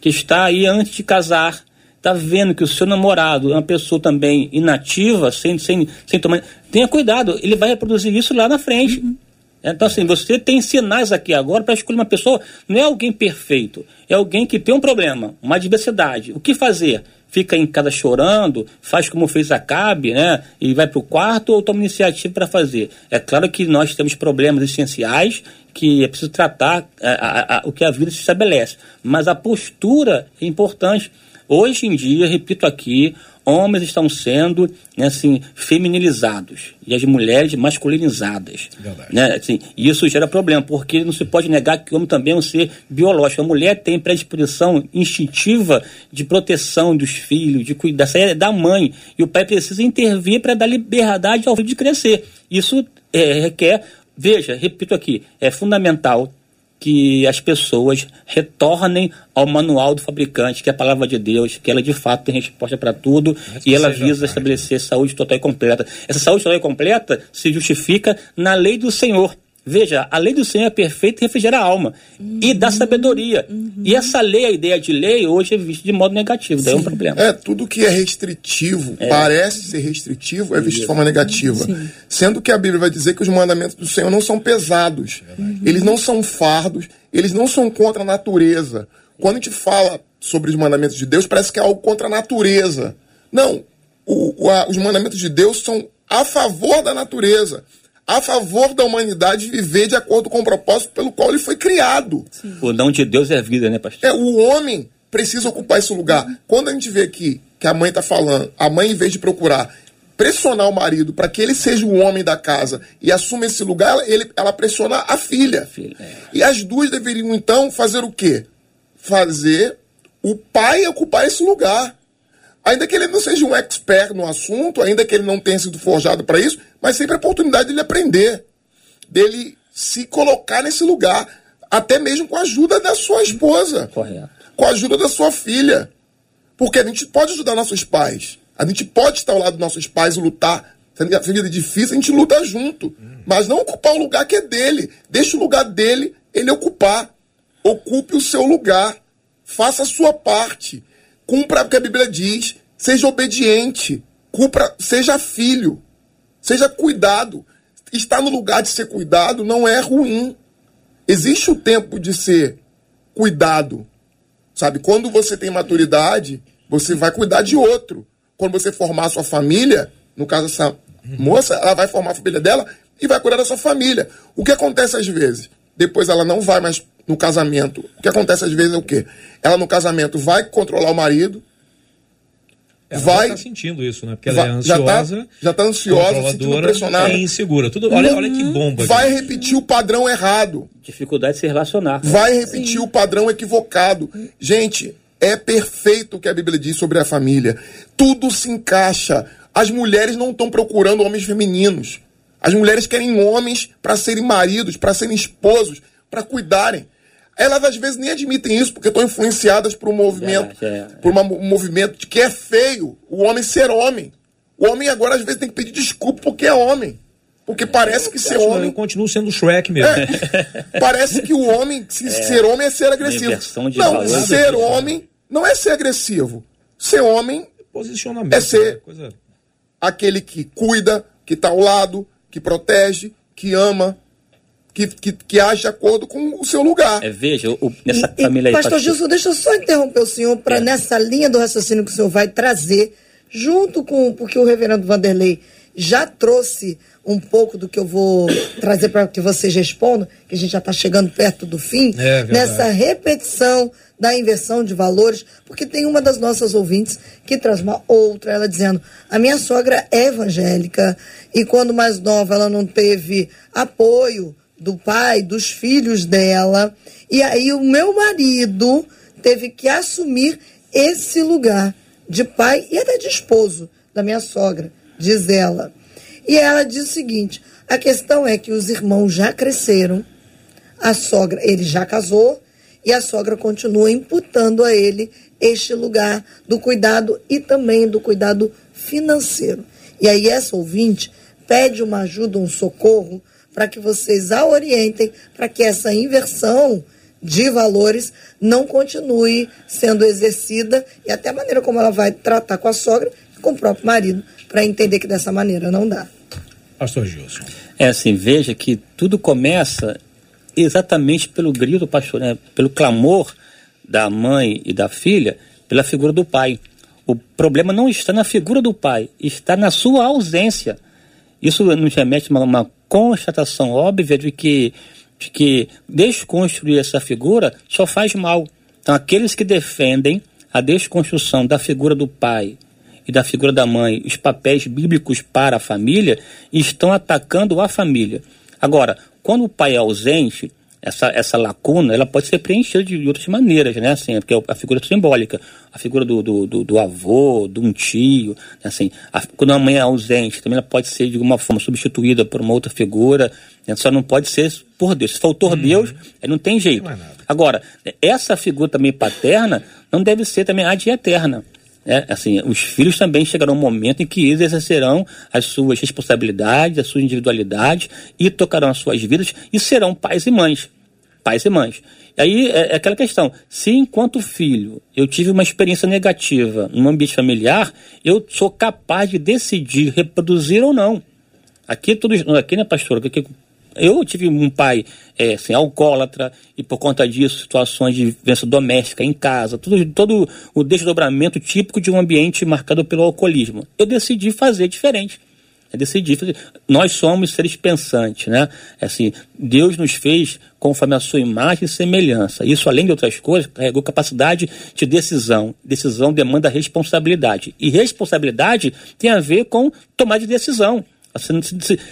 que está aí antes de casar, está vendo que o seu namorado é uma pessoa também inativa, sem, sem, sem tomar. Tenha cuidado, ele vai reproduzir isso lá na frente. Uhum. Então, assim, você tem sinais aqui agora para escolher uma pessoa, não é alguém perfeito, é alguém que tem um problema, uma adversidade. O que fazer? Fica em casa chorando, faz como fez a Cabe, né? E vai para o quarto ou toma iniciativa para fazer. É claro que nós temos problemas essenciais que é preciso tratar a, a, a, o que a vida se estabelece. Mas a postura é importante. Hoje em dia, repito aqui, homens estão sendo né, assim, feminilizados e as mulheres masculinizadas. Né, assim, e isso gera problema, porque não se pode negar que o homem também é um ser biológico. A mulher tem predisposição instintiva de proteção dos filhos, de cuidar da mãe. E o pai precisa intervir para dar liberdade ao filho de crescer. Isso é, requer, veja, repito aqui, é fundamental que as pessoas retornem ao manual do fabricante, que é a palavra de Deus, que ela de fato tem resposta para tudo Mas e ela visa estabelecer saúde total e completa. Essa saúde total e completa se justifica na lei do Senhor. Veja, a lei do Senhor é perfeita e refrigera a alma. Uhum. E dá sabedoria. Uhum. E essa lei, a ideia de lei, hoje é vista de modo negativo. Sim. Daí é um problema. É, tudo que é restritivo, é. parece ser restritivo, é visto de forma negativa. Sim. Sendo que a Bíblia vai dizer que os mandamentos do Senhor não são pesados. Uhum. Eles não são fardos, eles não são contra a natureza. Quando a gente fala sobre os mandamentos de Deus, parece que é algo contra a natureza. Não. O, o, a, os mandamentos de Deus são a favor da natureza a favor da humanidade viver de acordo com o propósito pelo qual ele foi criado. Sim. O não de Deus é a vida, né, pastor? É, o homem precisa ocupar esse lugar. Quando a gente vê aqui que a mãe está falando, a mãe, em vez de procurar pressionar o marido para que ele seja o homem da casa e assuma esse lugar, ele, ela pressiona a filha. filha é. E as duas deveriam, então, fazer o quê? Fazer o pai ocupar esse lugar. Ainda que ele não seja um expert no assunto, ainda que ele não tenha sido forjado para isso, mas sempre a oportunidade dele aprender, dele se colocar nesse lugar, até mesmo com a ajuda da sua esposa, Correto. com a ajuda da sua filha. Porque a gente pode ajudar nossos pais, a gente pode estar ao lado dos nossos pais e lutar. Se a vida é difícil, a gente luta junto. Mas não ocupar o lugar que é dele. Deixa o lugar dele ele ocupar. Ocupe o seu lugar. Faça a sua parte. Cumpra o que a Bíblia diz. Seja obediente. Cumpra, seja filho. Seja cuidado. Estar no lugar de ser cuidado não é ruim. Existe o tempo de ser cuidado. Sabe? Quando você tem maturidade, você vai cuidar de outro. Quando você formar a sua família, no caso essa moça, ela vai formar a família dela e vai cuidar da sua família. O que acontece às vezes? Depois ela não vai mais no casamento. O que acontece às vezes é o quê? Ela no casamento vai controlar o marido, ela vai estar tá sentindo isso, né? Porque ela vai, é ansiosa, já está tá ansiosa, sentindo pressionada, é insegura. Tudo, olha, olha que bomba. Vai gente. repetir o padrão errado. Dificuldade de se relacionar. Vai repetir Sim. o padrão equivocado. Gente, é perfeito o que a Bíblia diz sobre a família. Tudo se encaixa. As mulheres não estão procurando homens femininos. As mulheres querem homens para serem maridos, para serem esposos, para cuidarem. Elas às vezes nem admitem isso porque estão influenciadas por um movimento, é, é, por uma, um movimento de que é feio o homem ser homem. O homem agora às vezes tem que pedir desculpa porque é homem. Porque parece que ser homem. Eu continuo sendo Shrek mesmo. É, parece que o homem, se, é. ser homem é ser agressivo. Não, ser homem não é ser agressivo. Ser homem Posicionamento, é ser coisa... aquele que cuida, que está ao lado, que protege, que ama, que, que, que age de acordo com o seu lugar. É, veja, o, nessa e, família e, Pastor Gilson, deixa eu só interromper o senhor para é. nessa linha do raciocínio que o senhor vai trazer, junto com, porque o reverendo Vanderlei já trouxe um pouco do que eu vou trazer para que vocês respondam, que a gente já está chegando perto do fim, É nessa repetição da inversão de valores, porque tem uma das nossas ouvintes que traz uma outra, ela dizendo: a minha sogra é evangélica e quando mais nova ela não teve apoio do pai, dos filhos dela, e aí o meu marido teve que assumir esse lugar de pai e até de esposo da minha sogra, diz ela. E ela diz o seguinte: a questão é que os irmãos já cresceram, a sogra, ele já casou, e a sogra continua imputando a ele este lugar do cuidado e também do cuidado financeiro. E aí essa ouvinte pede uma ajuda, um socorro, para que vocês a orientem para que essa inversão de valores não continue sendo exercida e até a maneira como ela vai tratar com a sogra e com o próprio marido, para entender que dessa maneira não dá. Pastor Gilson. É assim, veja que tudo começa exatamente pelo grito, pastor, né? pelo clamor da mãe e da filha pela figura do pai. O problema não está na figura do pai, está na sua ausência. Isso nos remete a uma, uma constatação óbvia de que, de que desconstruir essa figura só faz mal. Então, aqueles que defendem a desconstrução da figura do pai e da figura da mãe, os papéis bíblicos para a família, estão atacando a família. Agora, quando o pai é ausente, essa, essa lacuna ela pode ser preenchida de outras maneiras, né? Assim, porque é a figura simbólica, a figura do, do, do, do avô, de um tio, né? assim, a, quando a mãe é ausente, também ela pode ser de alguma forma substituída por uma outra figura, né? só não pode ser por Deus. Se faltou Deus, aí não tem jeito. Agora, essa figura também paterna não deve ser também ad eterna. É, assim, os filhos também chegarão um momento em que eles exercerão as suas responsabilidades, as suas individualidades e tocarão as suas vidas e serão pais e mães. Pais e mães. E aí é, é aquela questão: se enquanto filho eu tive uma experiência negativa no ambiente familiar, eu sou capaz de decidir reproduzir ou não. Aqui, tudo, aqui né, pastor? Aqui, eu tive um pai é, assim, alcoólatra e por conta disso situações de violência doméstica em casa, tudo, todo o desdobramento típico de um ambiente marcado pelo alcoolismo. Eu decidi fazer diferente. Eu decidi fazer. Nós somos seres pensantes, né? Assim, Deus nos fez conforme a sua imagem e semelhança. Isso, além de outras coisas, carregou capacidade de decisão. Decisão demanda responsabilidade. E responsabilidade tem a ver com tomar de decisão.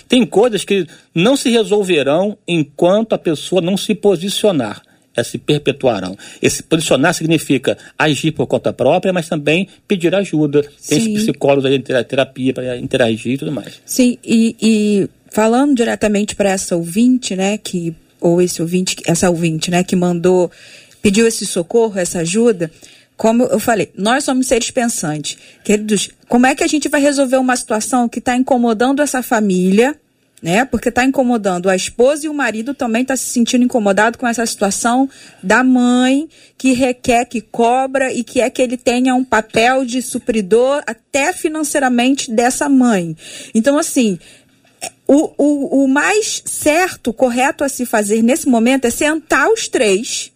Tem coisas que não se resolverão enquanto a pessoa não se posicionar. É, se perpetuarão. Esse posicionar significa agir por conta própria, mas também pedir ajuda. Tem Sim. psicólogos aí, terapia para interagir e tudo mais. Sim, e, e falando diretamente para essa ouvinte, né, que ou esse ouvinte, essa ouvinte, né, que mandou, pediu esse socorro, essa ajuda, como eu falei, nós somos seres pensantes. Queridos, como é que a gente vai resolver uma situação que está incomodando essa família, né? Porque está incomodando a esposa e o marido também está se sentindo incomodado com essa situação da mãe que requer, que cobra e que é que ele tenha um papel de supridor até financeiramente dessa mãe. Então, assim, o, o, o mais certo, correto a se fazer nesse momento é sentar os três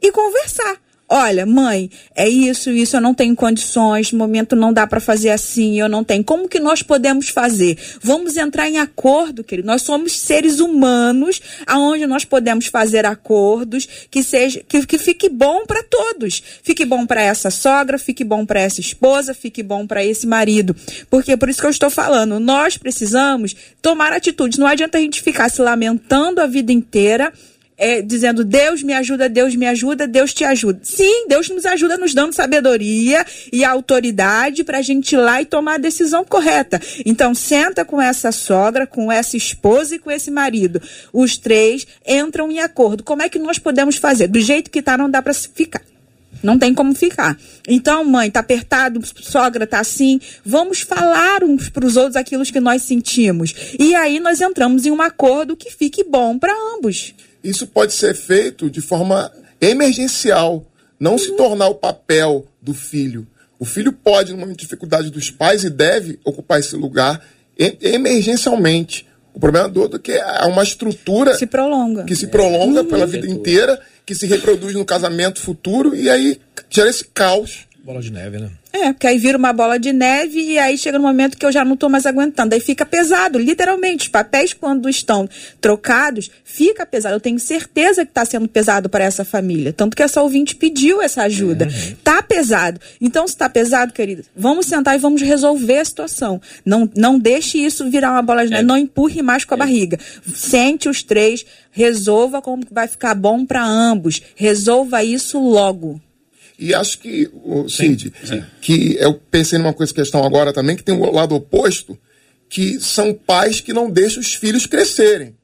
e conversar. Olha, mãe, é isso, isso, eu não tenho condições, no momento não dá para fazer assim, eu não tenho. Como que nós podemos fazer? Vamos entrar em acordo, querido. Nós somos seres humanos, aonde nós podemos fazer acordos que seja que, que fique bom para todos. Fique bom para essa sogra, fique bom para essa esposa, fique bom para esse marido. Porque por isso que eu estou falando, nós precisamos tomar atitudes. Não adianta a gente ficar se lamentando a vida inteira é, dizendo Deus me ajuda, Deus me ajuda, Deus te ajuda. Sim, Deus nos ajuda nos dando sabedoria e autoridade para a gente ir lá e tomar a decisão correta. Então, senta com essa sogra, com essa esposa e com esse marido. Os três entram em acordo. Como é que nós podemos fazer? Do jeito que tá, não dá para ficar. Não tem como ficar. Então, mãe, tá apertado, sogra tá assim. Vamos falar uns para os outros aquilo que nós sentimos. E aí nós entramos em um acordo que fique bom para ambos. Isso pode ser feito de forma emergencial, não se tornar o papel do filho. O filho pode, numa dificuldade dos pais, e deve ocupar esse lugar emergencialmente. O problema do outro é que é uma estrutura Se prolonga. que se prolonga pela vida inteira, que se reproduz no casamento futuro, e aí gera esse caos. Bola de neve, né? É, porque aí vira uma bola de neve e aí chega no momento que eu já não estou mais aguentando. Aí fica pesado, literalmente. Os papéis, quando estão trocados, fica pesado. Eu tenho certeza que está sendo pesado para essa família. Tanto que essa ouvinte pediu essa ajuda. Uhum. Tá pesado. Então, se está pesado, querida, vamos sentar e vamos resolver a situação. Não, não deixe isso virar uma bola de neve. É. Não empurre mais com a é. barriga. Sente os três, resolva como vai ficar bom para ambos. Resolva isso logo. E acho que, o Cid, sim, sim. que eu pensei numa coisa, questão agora também, que tem o um lado oposto, que são pais que não deixam os filhos crescerem.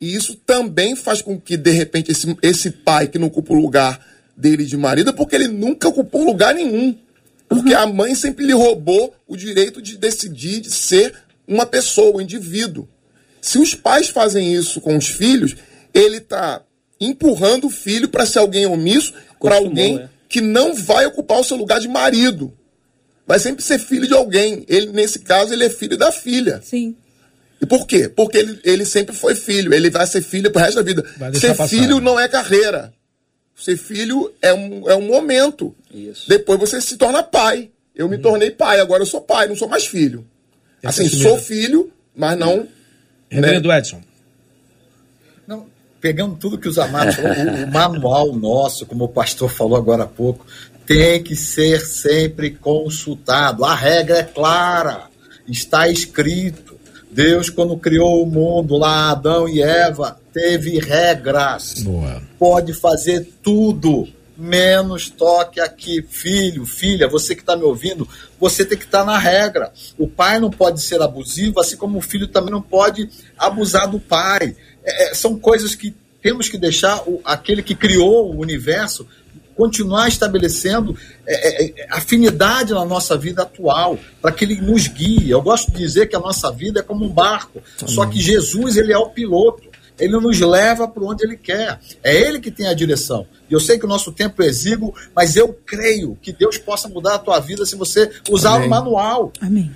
E isso também faz com que, de repente, esse, esse pai que não ocupa o lugar dele de marido, é porque ele nunca ocupou lugar nenhum. Porque uhum. a mãe sempre lhe roubou o direito de decidir, de ser uma pessoa, um indivíduo. Se os pais fazem isso com os filhos, ele está empurrando o filho para ser alguém omisso, para alguém é que não vai ocupar o seu lugar de marido. Vai sempre ser filho de alguém. Ele, nesse caso, ele é filho da filha. Sim. E por quê? Porque ele, ele sempre foi filho. Ele vai ser filho pro resto da vida. Ser passar. filho não é carreira. Ser filho é um, é um momento. Isso. Depois você se torna pai. Eu me hum. tornei pai, agora eu sou pai, não sou mais filho. assim, sou filho, mas não. Reverendo né? Edson pegando tudo que os amados o, o manual nosso, como o pastor falou agora há pouco, tem que ser sempre consultado. A regra é clara, está escrito. Deus, quando criou o mundo lá, Adão e Eva, teve regras. Boa. Pode fazer tudo, menos toque aqui. Filho, filha, você que está me ouvindo, você tem que estar tá na regra. O pai não pode ser abusivo, assim como o filho também não pode abusar do pai. É, é, são coisas que temos que deixar o, aquele que criou o universo continuar estabelecendo é, é, é afinidade na nossa vida atual, para que ele nos guie. Eu gosto de dizer que a nossa vida é como um barco, Amém. só que Jesus ele é o piloto. Ele nos leva para onde ele quer. É ele que tem a direção. E eu sei que o nosso tempo é exíguo, mas eu creio que Deus possa mudar a tua vida se você usar Amém. o manual. Amém.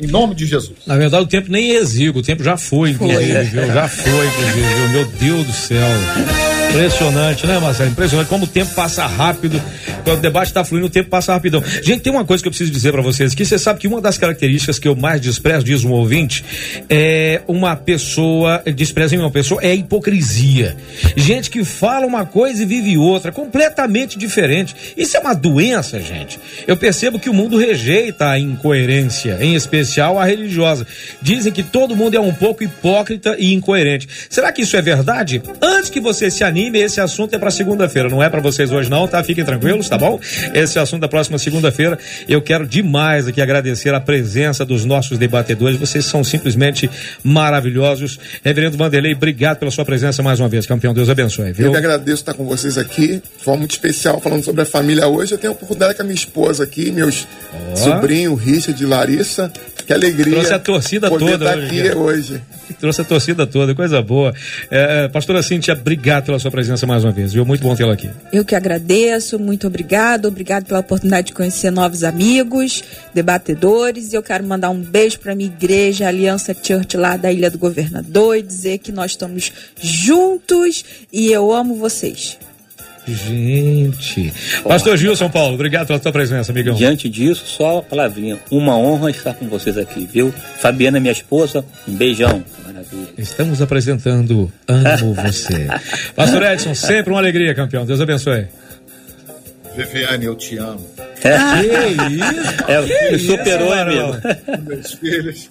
Em nome de Jesus. Na verdade, o tempo nem é exíguo, o tempo já foi, inclusive, foi. viu? Já foi, inclusive, viu? Meu Deus do céu. Impressionante, né, Marcelo? Impressionante como o tempo passa rápido. Quando o debate está fluindo, o tempo passa rapidão. Gente, tem uma coisa que eu preciso dizer para vocês: que você sabe que uma das características que eu mais desprezo, diz um ouvinte, é uma pessoa, despreza em uma pessoa, é a hipocrisia. Gente que fala uma coisa e vive outra, completamente diferente. Isso é uma doença, gente. Eu percebo que o mundo rejeita a incoerência, em especial a religiosa. Dizem que todo mundo é um pouco hipócrita e incoerente. Será que isso é verdade? Antes que você se anime, anime, esse assunto é para segunda-feira, não é para vocês hoje não, tá? Fiquem tranquilos, tá bom? Esse assunto da próxima segunda-feira. Eu quero demais aqui agradecer a presença dos nossos debatedores, vocês são simplesmente maravilhosos. Reverendo Vanderlei, obrigado pela sua presença mais uma vez, campeão. Deus abençoe, viu? Eu que agradeço estar com vocês aqui, de forma muito especial, falando sobre a família hoje. Eu tenho a oportunidade com a minha esposa aqui, meus oh. sobrinhos, Richard e Larissa. Que alegria. Trouxe a torcida toda estar hoje. Aqui hoje. Trouxe a torcida toda, coisa boa. É, é pastora Cintia, obrigado pela sua presença mais uma vez, viu? Muito bom tê-la aqui. Eu que agradeço, muito obrigado. Obrigado pela oportunidade de conhecer novos amigos, debatedores. E eu quero mandar um beijo para minha igreja, Aliança Church, lá da Ilha do Governador, e dizer que nós estamos juntos e eu amo vocês. Gente. Pastor Gilson Paulo, obrigado pela tua presença, amigão. Diante disso, só a palavrinha. Uma honra estar com vocês aqui, viu? Fabiana, minha esposa, um beijão. Maravilha. Estamos apresentando Amo Você. Pastor Edson, sempre uma alegria, campeão. Deus abençoe. Viviane, eu te amo. É. Que isso? É, que superou, isso, amigo. Meus filhos.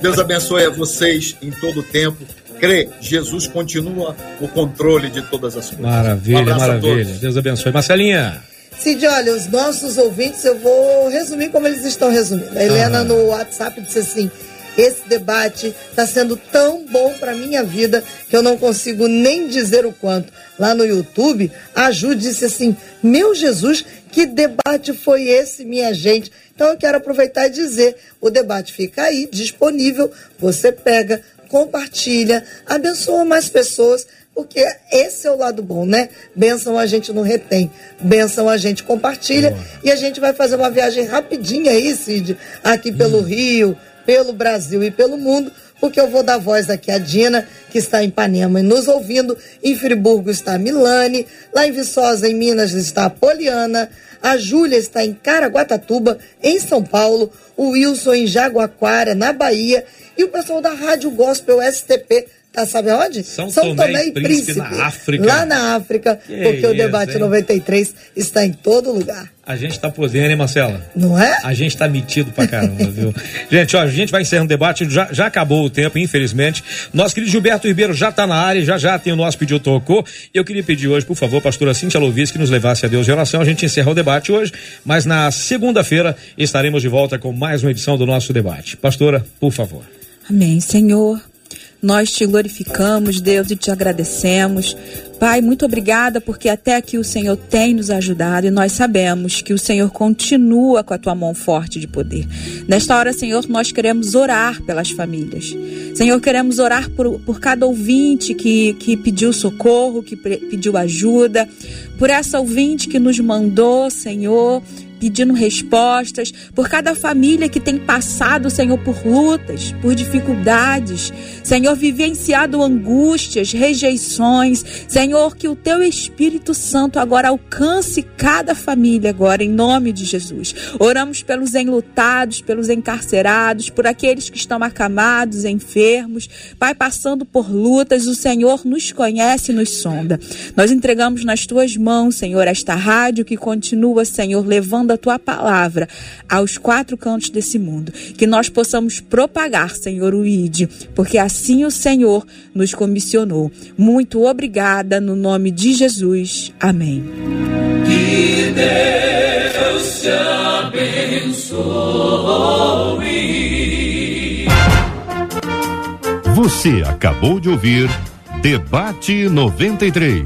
Deus abençoe a vocês em todo o tempo crê, Jesus continua o controle de todas as coisas. Maravilha, um maravilha. Deus abençoe. Marcelinha. Cid, olha, os nossos ouvintes, eu vou resumir como eles estão resumindo. A Helena ah. no WhatsApp disse assim: esse debate está sendo tão bom para minha vida que eu não consigo nem dizer o quanto. Lá no YouTube, a Ju disse assim: Meu Jesus, que debate foi esse, minha gente? Então eu quero aproveitar e dizer: o debate fica aí, disponível. Você pega, compartilha, abençoa mais pessoas, porque esse é o lado bom, né? Benção a gente não retém, benção a gente compartilha Boa. e a gente vai fazer uma viagem rapidinha aí, Cid, aqui pelo hum. Rio, pelo Brasil e pelo mundo, porque eu vou dar voz aqui a Dina, que está em Ipanema e nos ouvindo. Em Friburgo está a Milane, lá em Viçosa, em Minas, está a Poliana. A Júlia está em Caraguatatuba, em São Paulo. O Wilson em Jaguaquara, na Bahia. E o pessoal da Rádio Gospel STP tá, sabe onde? São, São Tomé, Tomé, e Príncipe, Príncipe, na África. Lá na África, que porque isso, o debate hein? 93 está em todo lugar. A gente tá podendo, hein, Marcela? Não é? A gente tá metido pra caramba, viu? gente, ó, a gente vai encerrando o debate, já, já acabou o tempo, infelizmente. Nosso querido Gilberto Ribeiro já tá na área, já já tem o nosso pedido tocou. Eu queria pedir hoje, por favor, pastora Cintia Louvis, que nos levasse a Deus de oração. A gente encerra o debate hoje, mas na segunda-feira estaremos de volta com mais uma edição do nosso debate. Pastora, por favor. Amém, Senhor. Nós te glorificamos, Deus, e te agradecemos. Pai, muito obrigada porque até aqui o Senhor tem nos ajudado e nós sabemos que o Senhor continua com a tua mão forte de poder. Nesta hora, Senhor, nós queremos orar pelas famílias. Senhor, queremos orar por, por cada ouvinte que, que pediu socorro, que pediu ajuda, por essa ouvinte que nos mandou, Senhor, pedindo respostas, por cada família que tem passado, Senhor, por lutas, por dificuldades, Senhor, vivenciado angústias, rejeições, Senhor, que o teu Espírito Santo agora alcance cada família agora, em nome de Jesus. Oramos pelos enlutados, pelos encarcerados, por aqueles que estão acamados, enfermos, Pai, passando por lutas, o Senhor nos conhece e nos sonda. Nós entregamos nas tuas mãos, Senhor, esta rádio que continua, Senhor, levando a tua palavra aos quatro cantos desse mundo. Que nós possamos propagar, Senhor, o ID, porque assim o Senhor nos comissionou. Muito obrigada no nome de Jesus. Amém. Que Deus te abençoe. Você acabou de ouvir Debate 93.